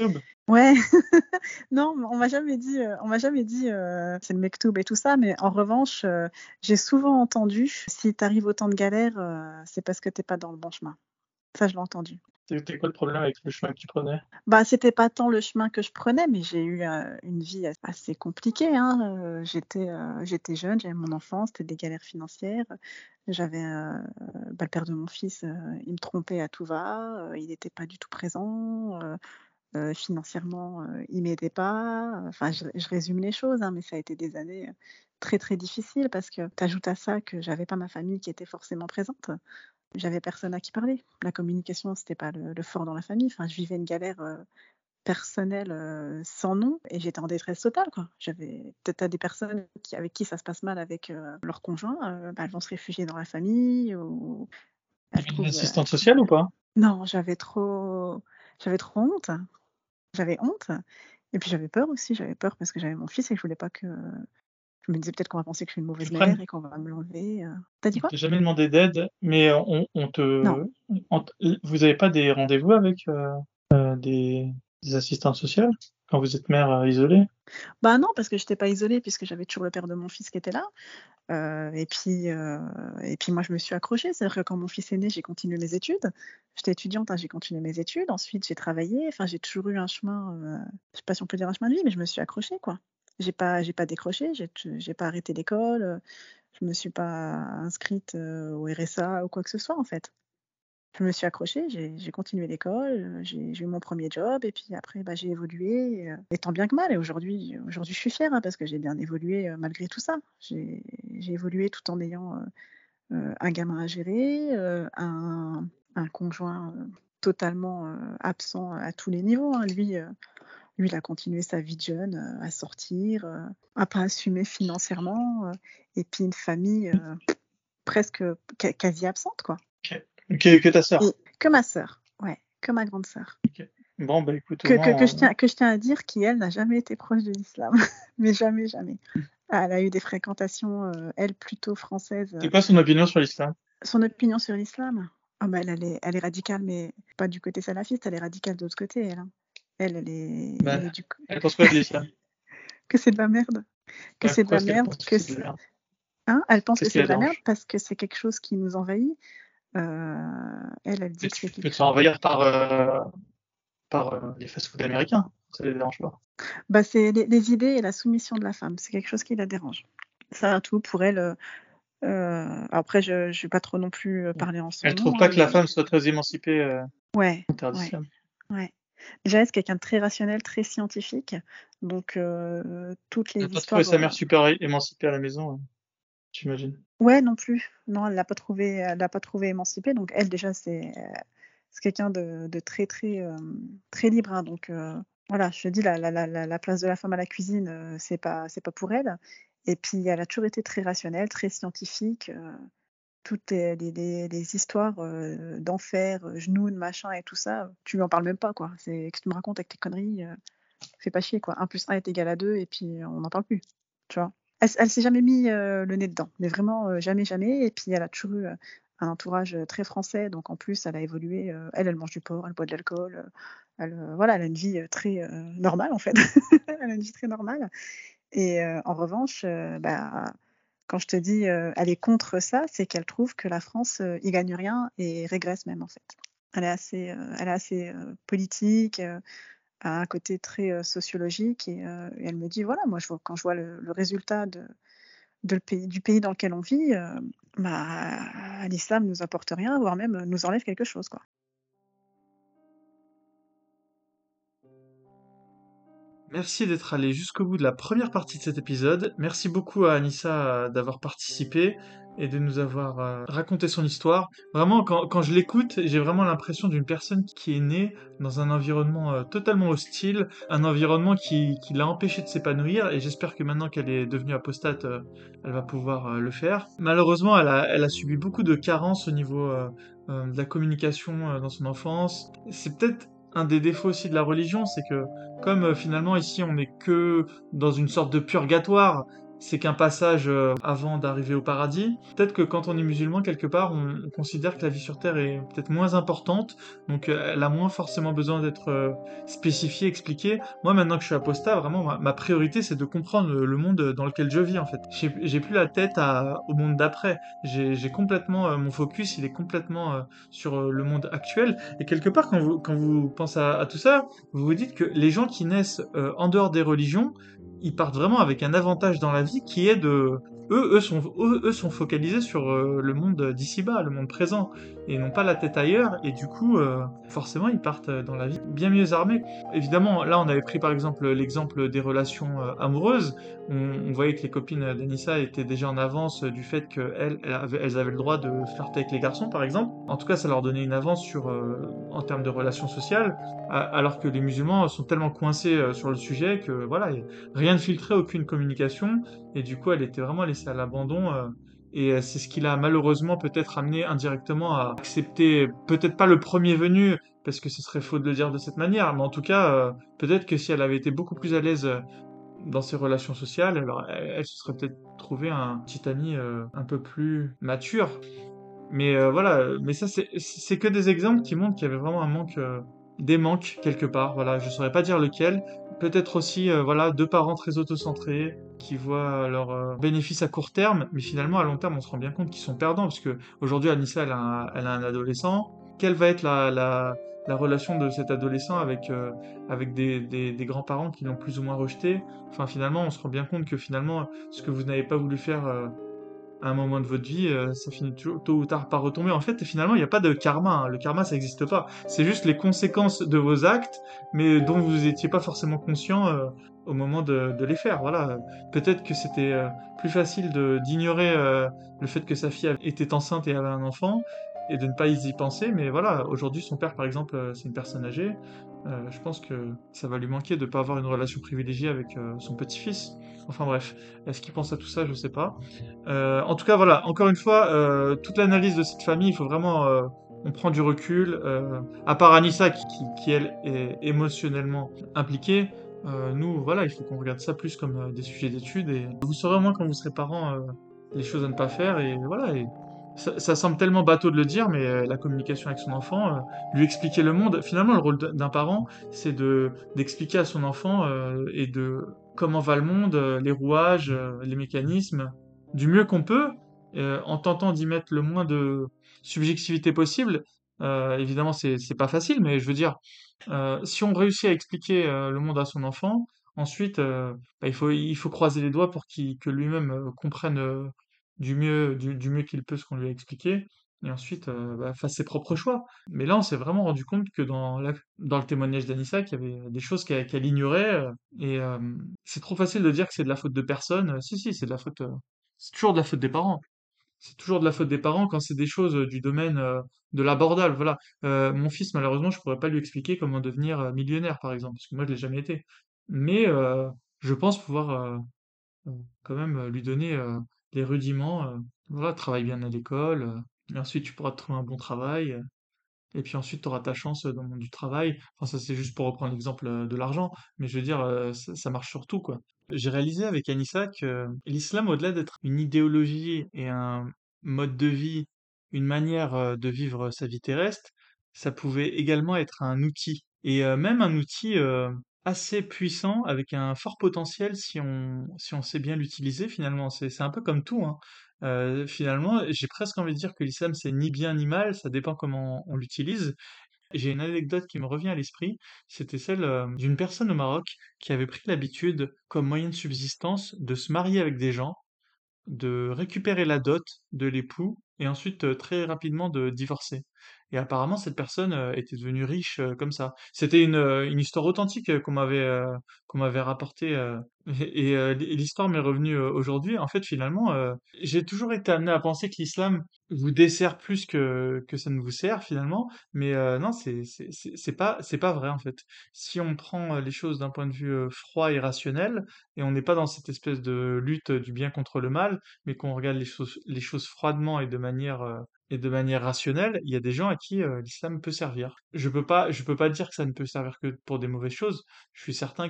Ouais. non, on m'a jamais dit, on m'a jamais dit c'est le mektoub et tout ça, mais en revanche, j'ai souvent entendu si tu arrives autant de galères, c'est parce que t'es pas dans le bon chemin. Ça, je l'ai entendu. C'était quoi le problème avec le chemin que tu prenais? Bah, c'était pas tant le chemin que je prenais, mais j'ai eu euh, une vie assez compliquée. Hein. Euh, j'étais, euh, j'étais jeune, j'avais mon enfance, c'était des galères financières. J'avais bah, le père de mon fils, il me trompait à tout va, il n'était pas du tout présent. financièrement, il m'aidait pas. Enfin, je, résume les choses, hein, mais ça a été des années très très difficiles parce que tu ajoutes à ça que j'avais pas ma famille qui était forcément présente j'avais personne à qui parler. La communication, c'était pas le, fort dans la famille. Enfin, je vivais une galère euh, personnelle euh, sans nom et j'étais en détresse totale. Quoi. J'avais peut-être des personnes qui, avec qui ça se passe mal avec euh, leur conjoint, bah, elles vont se réfugier dans la famille ou. Une assistante sociale ou pas? Non, j'avais trop, j'avais trop honte. J'avais honte. Et puis j'avais peur aussi, j'avais peur parce que j'avais mon fils et que je voulais pas que je me disais peut-être qu'on va penser que je suis une mauvaise mère et qu'on va me l'enlever. Euh. T'as dit quoi? J'ai jamais demandé d'aide, mais on, te. vous n'avez pas des rendez-vous avec euh, euh, des, des assistantes sociales quand vous êtes mère isolée? Bah non, parce que je n'étais pas isolée puisque j'avais toujours le père de mon fils qui était là. et puis et puis moi je me suis accrochée, c'est-à-dire que quand mon fils est né, j'ai continué mes études. J'étais étudiante, hein, j'ai continué mes études. Ensuite j'ai travaillé. Enfin j'ai toujours eu un chemin, je sais pas si on peut dire un chemin de vie, mais je me suis accrochée quoi. J'ai pas, j'ai pas décroché, j'ai, pas arrêté l'école, euh, je me suis pas inscrite euh, au RSA ou quoi que ce soit en fait. Je me suis accrochée, j'ai, continué l'école, euh, j'ai, eu mon premier job et puis après bah, j'ai évolué, et tant bien que mal. Et aujourd'hui, aujourd'hui je suis fière hein, parce que j'ai bien évolué malgré tout ça. J'ai, évolué tout en ayant un gamin à gérer, un, un, conjoint totalement absent à tous les niveaux. Hein. Lui, lui, il a continué sa vie de jeune euh, à sortir, euh, à pas assumer financièrement, euh, et puis une famille presque quasi absente, quoi. Que, ta sœur Que ma sœur, ouais, que ma grande sœur. Bon, bah écoute. Que, que, je tiens, que je tiens à dire qu'elle n'a jamais été proche de l'islam, mais jamais, jamais. Hmm. Elle a eu des fréquentations, elle, plutôt françaises. C'est quoi son opinion sur l'islam? Son opinion sur l'islam? Oh, bah, elle, est, elle est radicale, mais pas du côté salafiste, elle est radicale de l'autre côté, elle. Hein. Elle, elle est. Bah, du coup... Elle pense quoi de l'islam Que c'est de la merde. Que c'est de la merde. Que c'est. Hein elle pense que c'est de la merde parce que c'est quelque chose qui nous envahit. Euh, elle, elle dit que c'est quelque chose. envahir par, euh, par euh, les fast-food américains. Ça les dérange pas. Bah, c'est les, idées et la soumission de la femme. C'est quelque chose qui la dérange. Ça, tout pour elle. après, je ne vais pas trop non plus parler en son Elle trouve pas hein, que la femme soit très émancipée. ouais. Ouais. ouais. Déjà, c'est quelqu'un de très rationnel, très scientifique? Donc, euh, toutes les elle histoires. pas trouvé sa mère super émancipée à la maison, hein, j'imagine. Ouais, non plus. Non, elle l'a pas trouvé, elle l'a pas trouvé émancipée. Donc, elle déjà, c'est c'est quelqu'un de, de, très très euh, très libre. Hein. donc, euh, voilà, je te dis, la, la, la, la, place de la femme à la cuisine, c'est pas c'est pas pour elle. Et puis, elle a toujours été très rationnelle, très scientifique toutes les, histoires euh, d'enfer, euh, genoux, machin et tout ça, tu lui en parles même pas, quoi. C'est que tu me racontes avec tes conneries, euh, fais pas chier, quoi. 1 plus 1 est égal à 2 et puis on n'en parle plus, tu vois. Elle, elle s'est jamais mis le nez dedans, mais vraiment jamais, jamais. Et puis elle a toujours eu un entourage, très français, donc en plus elle a évolué, elle, elle mange du porc, elle boit de l'alcool, elle, voilà, a une vie, très, normale en fait. Elle a une vie très normale et en revanche, bah, quand je te dis, elle est contre ça, c'est qu'elle trouve que la France, y gagne rien et régresse même en fait. Elle est assez, elle est assez, politique, a un côté très, sociologique et elle me dit: «Voilà, moi je vois quand je vois le résultat du pays dans lequel on vit, bah, l'islam nous apporte rien, voire même nous enlève quelque chose, quoi». Merci d'être allé jusqu'au bout de la première partie de cet épisode. Merci beaucoup à Anissa euh, d'avoir participé et de nous avoir euh, raconté son histoire. Vraiment, quand, je l'écoute, j'ai vraiment l'impression d'une personne qui est née dans un environnement euh, totalement hostile, un environnement qui, l'a empêché de s'épanouir, et j'espère que maintenant qu'elle est devenue apostate, elle va pouvoir le faire. Malheureusement, elle a subi beaucoup de carences au niveau de la communication dans son enfance. C'est peut-être un des défauts aussi de la religion, c'est que comme euh, finalement ici on n'est que dans une sorte de purgatoire, c'est qu'un passage euh, avant d'arriver au paradis. Peut-être que quand on est musulman, quelque part, on, considère que la vie sur Terre est peut-être moins importante, donc euh, elle a moins forcément besoin d'être euh, spécifiée, expliquée. Moi, maintenant que je suis apostat, vraiment, ma, priorité, c'est de comprendre le, monde dans lequel je vis, en fait. J'ai plus la tête au monde d'après. J'ai complètement, mon focus, il est complètement sur le monde actuel. Et quelque part, quand vous, pensez à, tout ça, vous vous dites que les gens qui naissent en dehors des religions, ils partent vraiment avec un avantage dans la vie qui est de eux, eux sont, eux, sont focalisés sur euh, le monde d'ici-bas, le monde présent, et n'ont pas la tête ailleurs, et du coup, euh, forcément, ils partent dans la vie bien mieux armés. Évidemment, là, on avait pris par exemple l'exemple des relations euh, amoureuses. On, voyait que les copines d'Anissa étaient déjà en avance du fait qu'elles elles avaient le droit de flirter avec les garçons, par exemple. En tout cas, ça leur donnait une avance sur, en termes de relations sociales, alors que les musulmans sont tellement coincés sur le sujet que voilà, rien ne filtrait, aucune communication, et du coup, elle était vraiment laissée à l'abandon. Euh, et euh, c'est ce qui l'a malheureusement peut-être amené indirectement à accepter, peut-être pas le premier venu, parce que ce serait faux de le dire de cette manière, mais en tout cas, euh, peut-être que si elle avait été beaucoup plus à l'aise dans ses relations sociales, alors elle, se serait peut-être trouvé un petit ami un peu plus mature. Mais voilà, mais ça c'est que des exemples qui montrent qu'il y avait vraiment un manque des manques quelque part. Voilà, je saurais pas dire lequel. Peut-être aussi, euh, voilà, deux parents très autocentrés qui voient leurs euh, bénéfices à court terme, mais finalement à long terme, on se rend bien compte qu'ils sont perdants parce que aujourd'hui, Anissa, elle a, un, elle a un adolescent. Quelle va être la, la, la relation de cet adolescent avec euh, avec des, des, des grands-parents qui l'ont plus ou moins rejeté? Enfin, finalement, on se rend bien compte que finalement, ce que vous n'avez pas voulu faire à un moment de votre vie, euh, ça finit tôt ou tard par retomber. En fait, finalement, il n'y a pas de karma. Hein. Le karma, ça n'existe pas. C'est juste les conséquences de vos actes, mais dont vous n'étiez pas forcément conscient euh, au moment de, les faire. Voilà. Peut-être que c'était euh, plus facile d'ignorer le fait que sa fille était enceinte et avait un enfant, et de ne pas y penser. Mais voilà, aujourd'hui, son père, par exemple, c'est une personne âgée. Je pense que ça va lui manquer de ne pas avoir une relation privilégiée avec son petit-fils. Enfin bref, est-ce qu'il pense à tout ça? Je sais pas. Euh, en tout cas, voilà, encore une fois, euh, toute l'analyse de cette famille, il faut vraiment... Euh, on prend du recul. à part Anissa, qui, elle, est émotionnellement impliquée, nous, voilà, il faut qu'on regarde ça plus comme des sujets d'études. Et vous saurez au moins quand vous serez parents les choses à ne pas faire. Et voilà, ça, semble tellement bateau de le dire, mais la communication avec son enfant, lui expliquer le monde. Finalement, le rôle d'un parent, c'est de d'expliquer à son enfant et de comment va le monde, euh, les rouages, euh, les mécanismes, du mieux qu'on peut, euh, en tentant d'y mettre le moins de subjectivité possible. évidemment, c'est pas facile, mais je veux dire, si on réussit à expliquer le monde à son enfant, ensuite, bah, il faut il faut croiser les doigts pour qu'il que lui-même comprenne du mieux du, du mieux qu'il peut ce qu'on lui a expliqué et ensuite euh, bah, fasse ses propres choix. Mais là, on s'est vraiment rendu compte que dans, dans le témoignage d'Anissa, qu'il y avait des choses qu'elle ignorait, euh, et euh, c'est trop facile de dire que c'est de la faute de personne. Si, si, c'est de la faute, c'est toujours de la faute des parents. C'est toujours de la faute des parents quand c'est des choses du domaine de l'abordable. Voilà. mon fils, malheureusement, je pourrais pas lui expliquer comment devenir millionnaire, par exemple, parce que moi, je l'ai jamais été. Mais je pense pouvoir quand même lui donner les rudiments. voilà, travaille bien à l'école, et ensuite, tu pourras te trouver un bon travail. Euh, et puis ensuite, tu auras ta chance dans le monde du travail. Enfin, ça, c'est juste pour reprendre l'exemple euh, de l'argent. Mais je veux dire, euh, ça, marche sur tout, quoi. J'ai réalisé avec Anissa que l'islam, au-delà d'être une idéologie et un mode de vie une manière euh, de vivre sa vie terrestre, ça pouvait également être un outil. Et euh, même un outil euh, assez puissant, avec un fort potentiel si on, si on sait bien l'utiliser finalement. C'est, un peu comme tout, hein. Euh, finalement, j'ai presque envie de dire que l'islam c'est ni bien ni mal, ça dépend comment on l'utilise. J'ai une anecdote qui me revient à l'esprit, c'était celle euh, d'une personne au Maroc qui avait pris l'habitude, comme moyen de subsistance, de se marier avec des gens, de récupérer la dot de l'époux et ensuite euh, très rapidement de divorcer. Et apparemment, cette personne euh, était devenue riche euh, comme ça. C'était une, euh, une histoire authentique qu'on m'avait qu'on m'avait rapportée. Et euh, l'histoire m'est revenue aujourd'hui. En fait, finalement, euh, j'ai toujours été amené à penser que l'islam vous dessert plus que, que ça ne vous sert, finalement. Mais euh, non, c'est c'est pas pas vrai en fait. Si on prend les choses d'un point de vue froid et rationnel, et on n'est pas dans cette espèce de lutte du bien contre le mal, mais qu'on regarde les choses les choses froidement et de manière et de manière rationnelle, il y a des gens à qui l'islam peut servir. Je peux peux pas dire que ça ne peut servir que pour des mauvaises choses. Je suis certain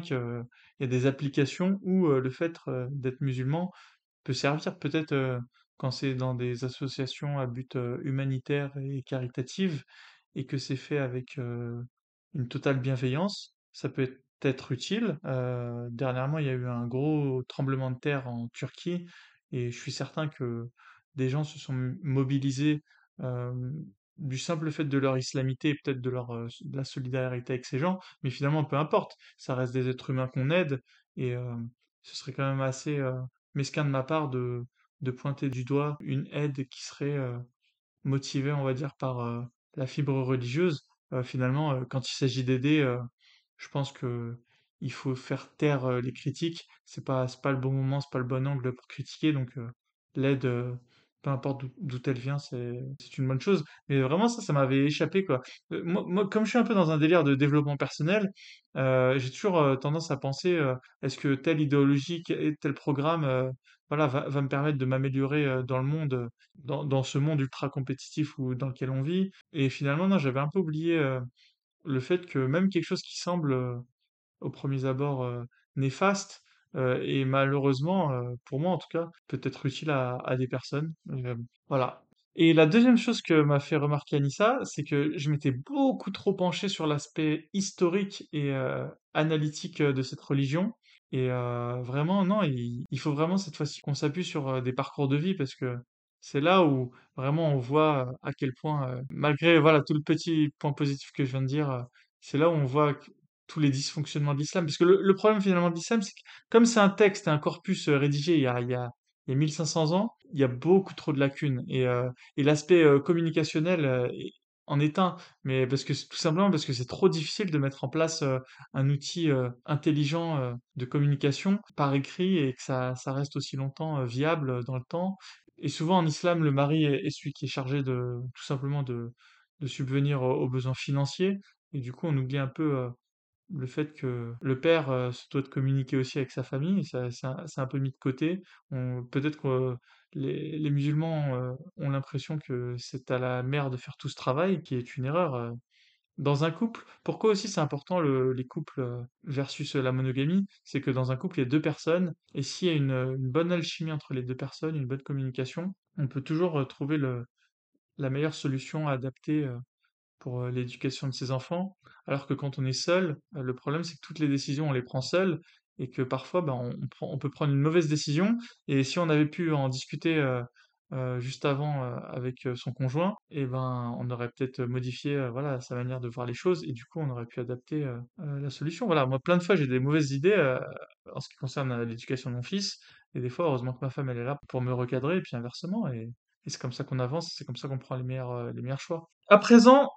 qu'il y a des applications où euh, le fait euh, d'être musulman peut servir. Peut-être euh, quand c'est dans des associations à but humanitaire et caritative et que c'est fait avec une totale bienveillance, ça peut être utile. Dernièrement, il y a eu un gros tremblement de terre en Turquie et je suis certain que des gens se sont mobilisés du simple fait de leur islamité et peut-être de leur euh, de la solidarité avec ces gens, mais finalement peu importe, ça reste des êtres humains qu'on aide et ce serait quand même assez mesquin de ma part de de pointer du doigt une aide qui serait motivée, on va dire, par la fibre religieuse. Finalement, quand il s'agit d'aider, je pense que il faut faire taire les critiques. C'est pas pas le bon moment, c'est pas le bon angle pour critiquer. Donc l'aide, peu importe d'où elle vient, c'est une bonne chose. Mais vraiment ça, ça m'avait échappé. Euh, comme je suis un peu dans un délire de développement personnel, euh, j'ai toujours euh, tendance à penser est-ce que telle idéologie et tel programme va, me permettre de m'améliorer dans le monde, dans, ce monde ultra compétitif ou dans lequel on vit? Et finalement, j'avais un peu oublié le fait que même quelque chose qui semble aux premiers abords euh, néfaste euh, et malheureusement, euh, pour moi en tout cas, peut être utile à, des personnes. Euh, voilà. Et la deuxième chose que m'a fait remarquer Anissa, c'est que je m'étais beaucoup trop penché sur l'aspect historique et analytique de cette religion. Et vraiment, non, il, faut vraiment cette fois-ci qu'on s'appuie sur des parcours de vie parce que c'est là où vraiment on voit à quel point, malgré voilà tout le petit point positif que je viens de dire, c'est là où on voit tous les dysfonctionnements de l'islam. Parce que le, problème finalement de l'islam, c'est que comme c'est un texte un corpus euh, rédigé il y a, il y a, il y a 1500 ans, il y a beaucoup trop de lacunes. Et, euh, l'aspect euh, communicationnel en est un. Mais parce que tout simplement parce que c'est trop difficile de mettre en place un outil intelligent de communication par écrit et que ça, ça reste aussi longtemps viable dans le temps. Et souvent en islam, le mari est, celui qui est chargé de tout simplement de, de subvenir aux, besoins financiers. Et du coup, on oublie un peu le fait que le père euh, se doit de communiquer aussi avec sa famille, ça, c'est un, peu mis de côté. Peut-être que euh, les, musulmans euh, ont l'impression que c'est à la mère de faire tout ce travail, qui est une erreur. Dans un couple, pourquoi aussi c'est important le- les couples versus la monogamie? C'est que dans un couple, il y a deux personnes, et s'il y a une, bonne alchimie entre les deux personnes, une bonne communication, on peut toujours trouver la meilleure solution adaptée euh, l'éducation de ses enfants, alors que quand on est seul, euh, le problème c'est que toutes les décisions on les prend seul et que parfois ben, on, peut prendre une mauvaise décision et si on avait pu en discuter euh, juste avant avec son conjoint, et ben on aurait peut-être modifié voilà sa manière de voir les choses et du coup on aurait pu adapter la solution. Voilà, moi plein de fois j'ai des mauvaises idées en ce qui concerne l'éducation de mon fils et des fois heureusement que ma femme elle est là pour me recadrer et puis inversement et, et c'est comme ça qu'on avance, c'est comme ça qu'on prend les meilleurs les meilleurs choix. À présent,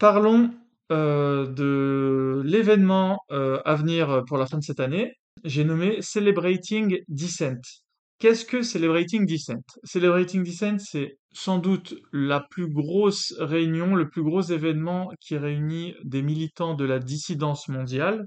Parlons euh, de l'événement euh, à venir pour la fin de cette année. J'ai nommé Celebrating Dissent. Qu'est-ce que Celebrating Dissent? Celebrating Dissent, c'est sans doute la plus grosse réunion, le plus gros événement qui réunit des militants de la dissidence mondiale,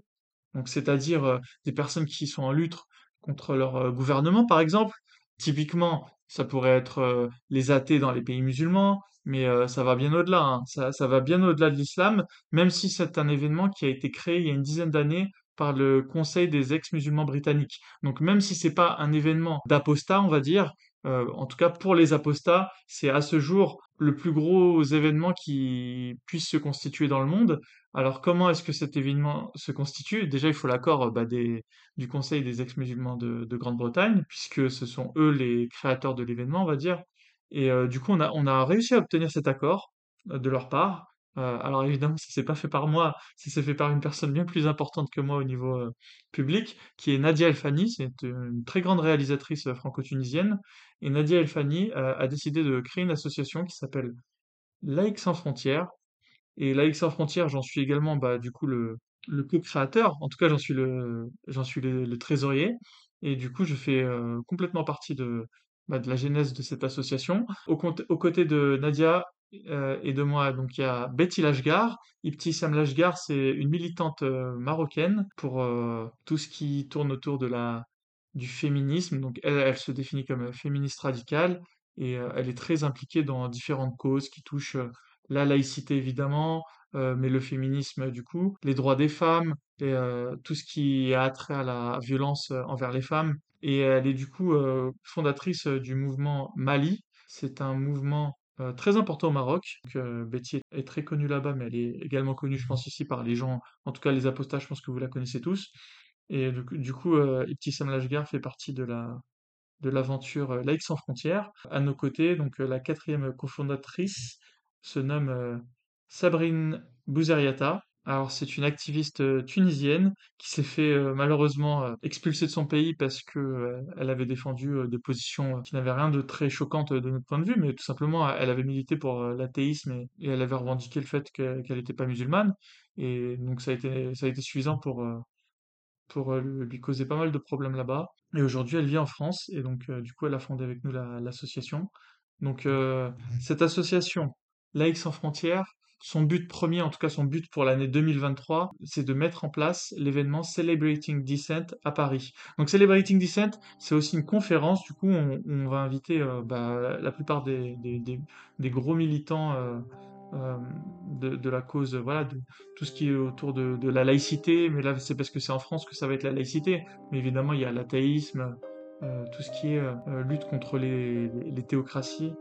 c'est-à-dire euh, des personnes qui sont en lutte contre leur euh, gouvernement, par exemple. Typiquement, ça pourrait être euh, les athées dans les pays musulmans, mais euh, ça va bien au-delà, hein. Ça, va bien au-delà de l'islam, même si c'est un événement qui a été créé il y a une dizaine d'années par le Conseil des ex-musulmans britanniques. Donc même si c'est pas un événement d'apostat, on va dire, euh, en tout cas pour les apostats, c'est à ce jour le plus gros événement qui puisse se constituer dans le monde. Alors comment est-ce que cet événement se constitue? Déjà, il faut l'accord euh, bah, du Conseil des ex-musulmans de, de Grande-Bretagne, puisque ce sont eux les créateurs de l'événement, on va dire. Et euh, du coup, on a, réussi à obtenir cet accord euh, de leur part. Euh, alors évidemment, ça s'est pas fait par moi, ça s'est fait par une personne bien plus importante que moi au niveau euh, public, qui est Nadia El Fani, c'est une très grande réalisatrice euh, franco-tunisienne. Et Nadia El Fani a décidé de créer une association qui s'appelle Laïcs sans frontières. Et Laïcs sans frontières, j'en suis également bah, du coup le, co-créateur, en tout cas j'en suis le suis le, trésorier. Et du coup, je fais complètement partie de, bah, de la genèse de cette association. Au, aux côtés de Nadia, euh, et de moi. Donc il y a Betty Lashgar. Ibtissam Lashgar, c'est une militante euh, marocaine pour euh, tout ce qui tourne autour de la, du féminisme. Donc elle, elle se définit comme féministe radicale et elle est très impliquée dans différentes causes qui touchent la laïcité évidemment, mais le féminisme du coup, les droits des femmes, et tout ce qui a trait à la violence envers les femmes. Et elle est du coup fondatrice du mouvement Mali. C'est un mouvement euh, très important au Maroc. Donc, Betty est très connue là-bas, mais elle est également connue, je pense, ici par les gens, en tout cas les apostats, je pense que vous la connaissez tous. Et du, coup, euh, Ibtissam Lashgar fait partie de la de l'aventure euh, Laïcs sans frontières. À nos côtés, donc la quatrième cofondatrice se nomme Sabrine Bouzeriata. Alors c'est une activiste euh, tunisienne qui s'est fait euh, malheureusement euh, expulser de son pays parce que elle avait défendu des positions qui n'avaient rien de très choquantes de notre point de vue, mais tout simplement elle avait milité pour l'athéisme et, elle avait revendiqué le fait qu'elle n'était pas musulmane et donc ça a été ça a été suffisant pour pour lui causer pas mal de problèmes là-bas. Et aujourd'hui elle vit en France et donc du coup elle a fondé avec nous l'association. donc cette association Laïcs sans frontières. Son but premier, en tout cas son but pour l'année 2023, c'est de mettre en place l'événement Celebrating Dissent à Paris. Donc Celebrating Dissent, c'est aussi une conférence, du coup on, va inviter euh, bah, la plupart des, gros militants euh, euh, de, la cause, voilà, de tout ce qui est autour de, la laïcité, mais là c'est parce que c'est en France que ça va être la laïcité, mais évidemment il y a l'athéisme, tout ce qui est lutte contre les théocraties,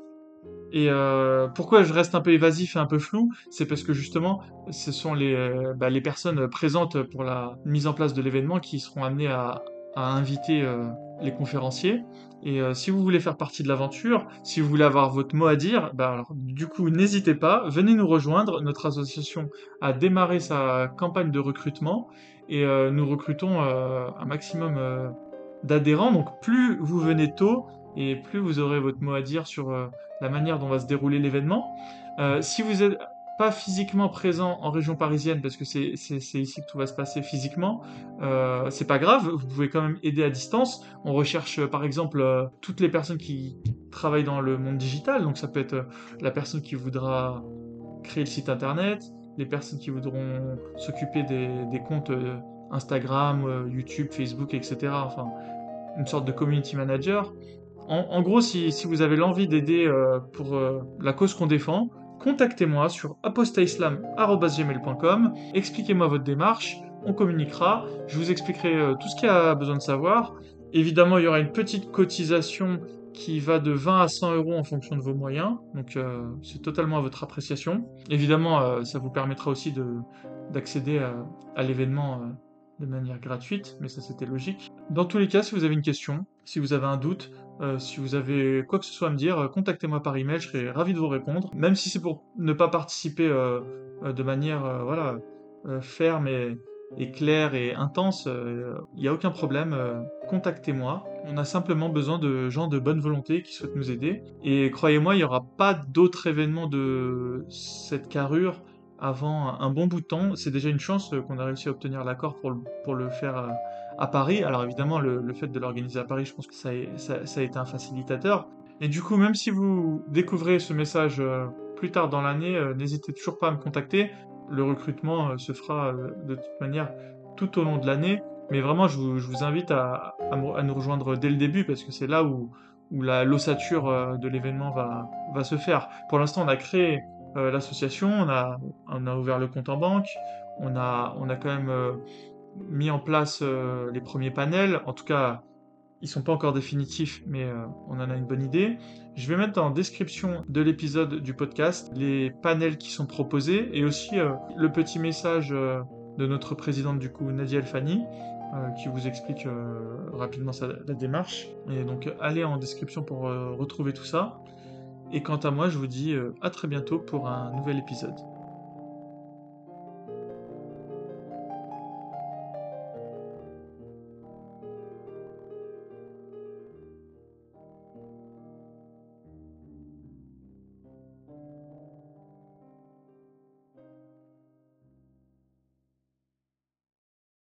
et euh, pourquoi je reste un peu évasif et un peu flou? C'est parce que justement, ce sont les, euh, bah, personnes présentes pour la mise en place de l'événement qui seront amenées à, inviter euh, les conférenciers. Et si vous voulez faire partie de l'aventure, si vous voulez avoir votre mot à dire, bah du coup, n'hésitez pas, venez nous rejoindre. Notre association a démarré sa campagne de recrutement et nous recrutons un maximum d'adhérents. Donc plus vous venez tôt, et plus vous aurez votre mot à dire sur euh, la manière dont va se dérouler l'événement. Euh, si vous n'êtes pas physiquement présent en région parisienne, parce que c'est ici que tout va se passer physiquement, euh, c'est pas grave, vous pouvez quand même aider à distance. On recherche euh, par exemple toutes les personnes qui travaillent dans le monde digital, donc ça peut être la personne qui voudra créer le site internet, les personnes qui voudront s'occuper des, des, comptes Instagram, YouTube, Facebook, etc. Enfin, une sorte de community manager. En, gros, si, vous avez l'envie d'aider euh, pour euh, la cause qu'on défend, contactez-moi sur apostaislam.com, expliquez-moi votre démarche, on communiquera, je vous expliquerai euh, tout ce qu'il y a besoin de savoir. Évidemment, il y aura une petite cotisation qui va de 20 à 100 euros en fonction de vos moyens, donc c'est totalement à votre appréciation. Évidemment, ça vous permettra aussi d'accéder à l'événement de manière gratuite, mais ça c'était logique. Dans tous les cas, si vous avez une question, si vous avez un doute, euh, si vous avez quoi que ce soit à me dire, euh, contactez-moi par email, je serai ravi de vous répondre. Même si c'est pour ne pas participer euh, de manière voilà, ferme et, claire et intense, il n'y a aucun problème, contactez-moi. On a simplement besoin de gens de bonne volonté qui souhaitent nous aider. Et croyez-moi, il n'y aura pas d'autres événements de cette carrure avant un bon bout de temps. C'est déjà une chance qu'on a réussi à obtenir l'accord pour, pour le faire à Paris. Alors évidemment, le, fait de l'organiser à Paris, je pense que ça a, été un facilitateur. Et du coup, même si vous découvrez ce message euh, plus tard dans l'année, euh, n'hésitez toujours pas à me contacter. Le recrutement euh, se fera de toute manière tout au long de l'année. Mais vraiment, je vous, invite à, nous rejoindre dès le début parce que c'est là où, la l'ossature de l'événement va, se faire. Pour l'instant, on a créé l'association, on a, ouvert le compte en banque, on a quand même mis en place euh, les premiers panels. En tout cas, Ils sont pas encore définitifs, mais euh, on en a une bonne idée. Je vais mettre en description de l'épisode du podcast les panels qui sont proposés et aussi euh, le petit message de notre présidente du coup, Nadia Elfani, qui vous explique rapidement la démarche. Et donc allez en description pour retrouver tout ça. Et quant à moi, je vous dis à très bientôt pour un nouvel épisode.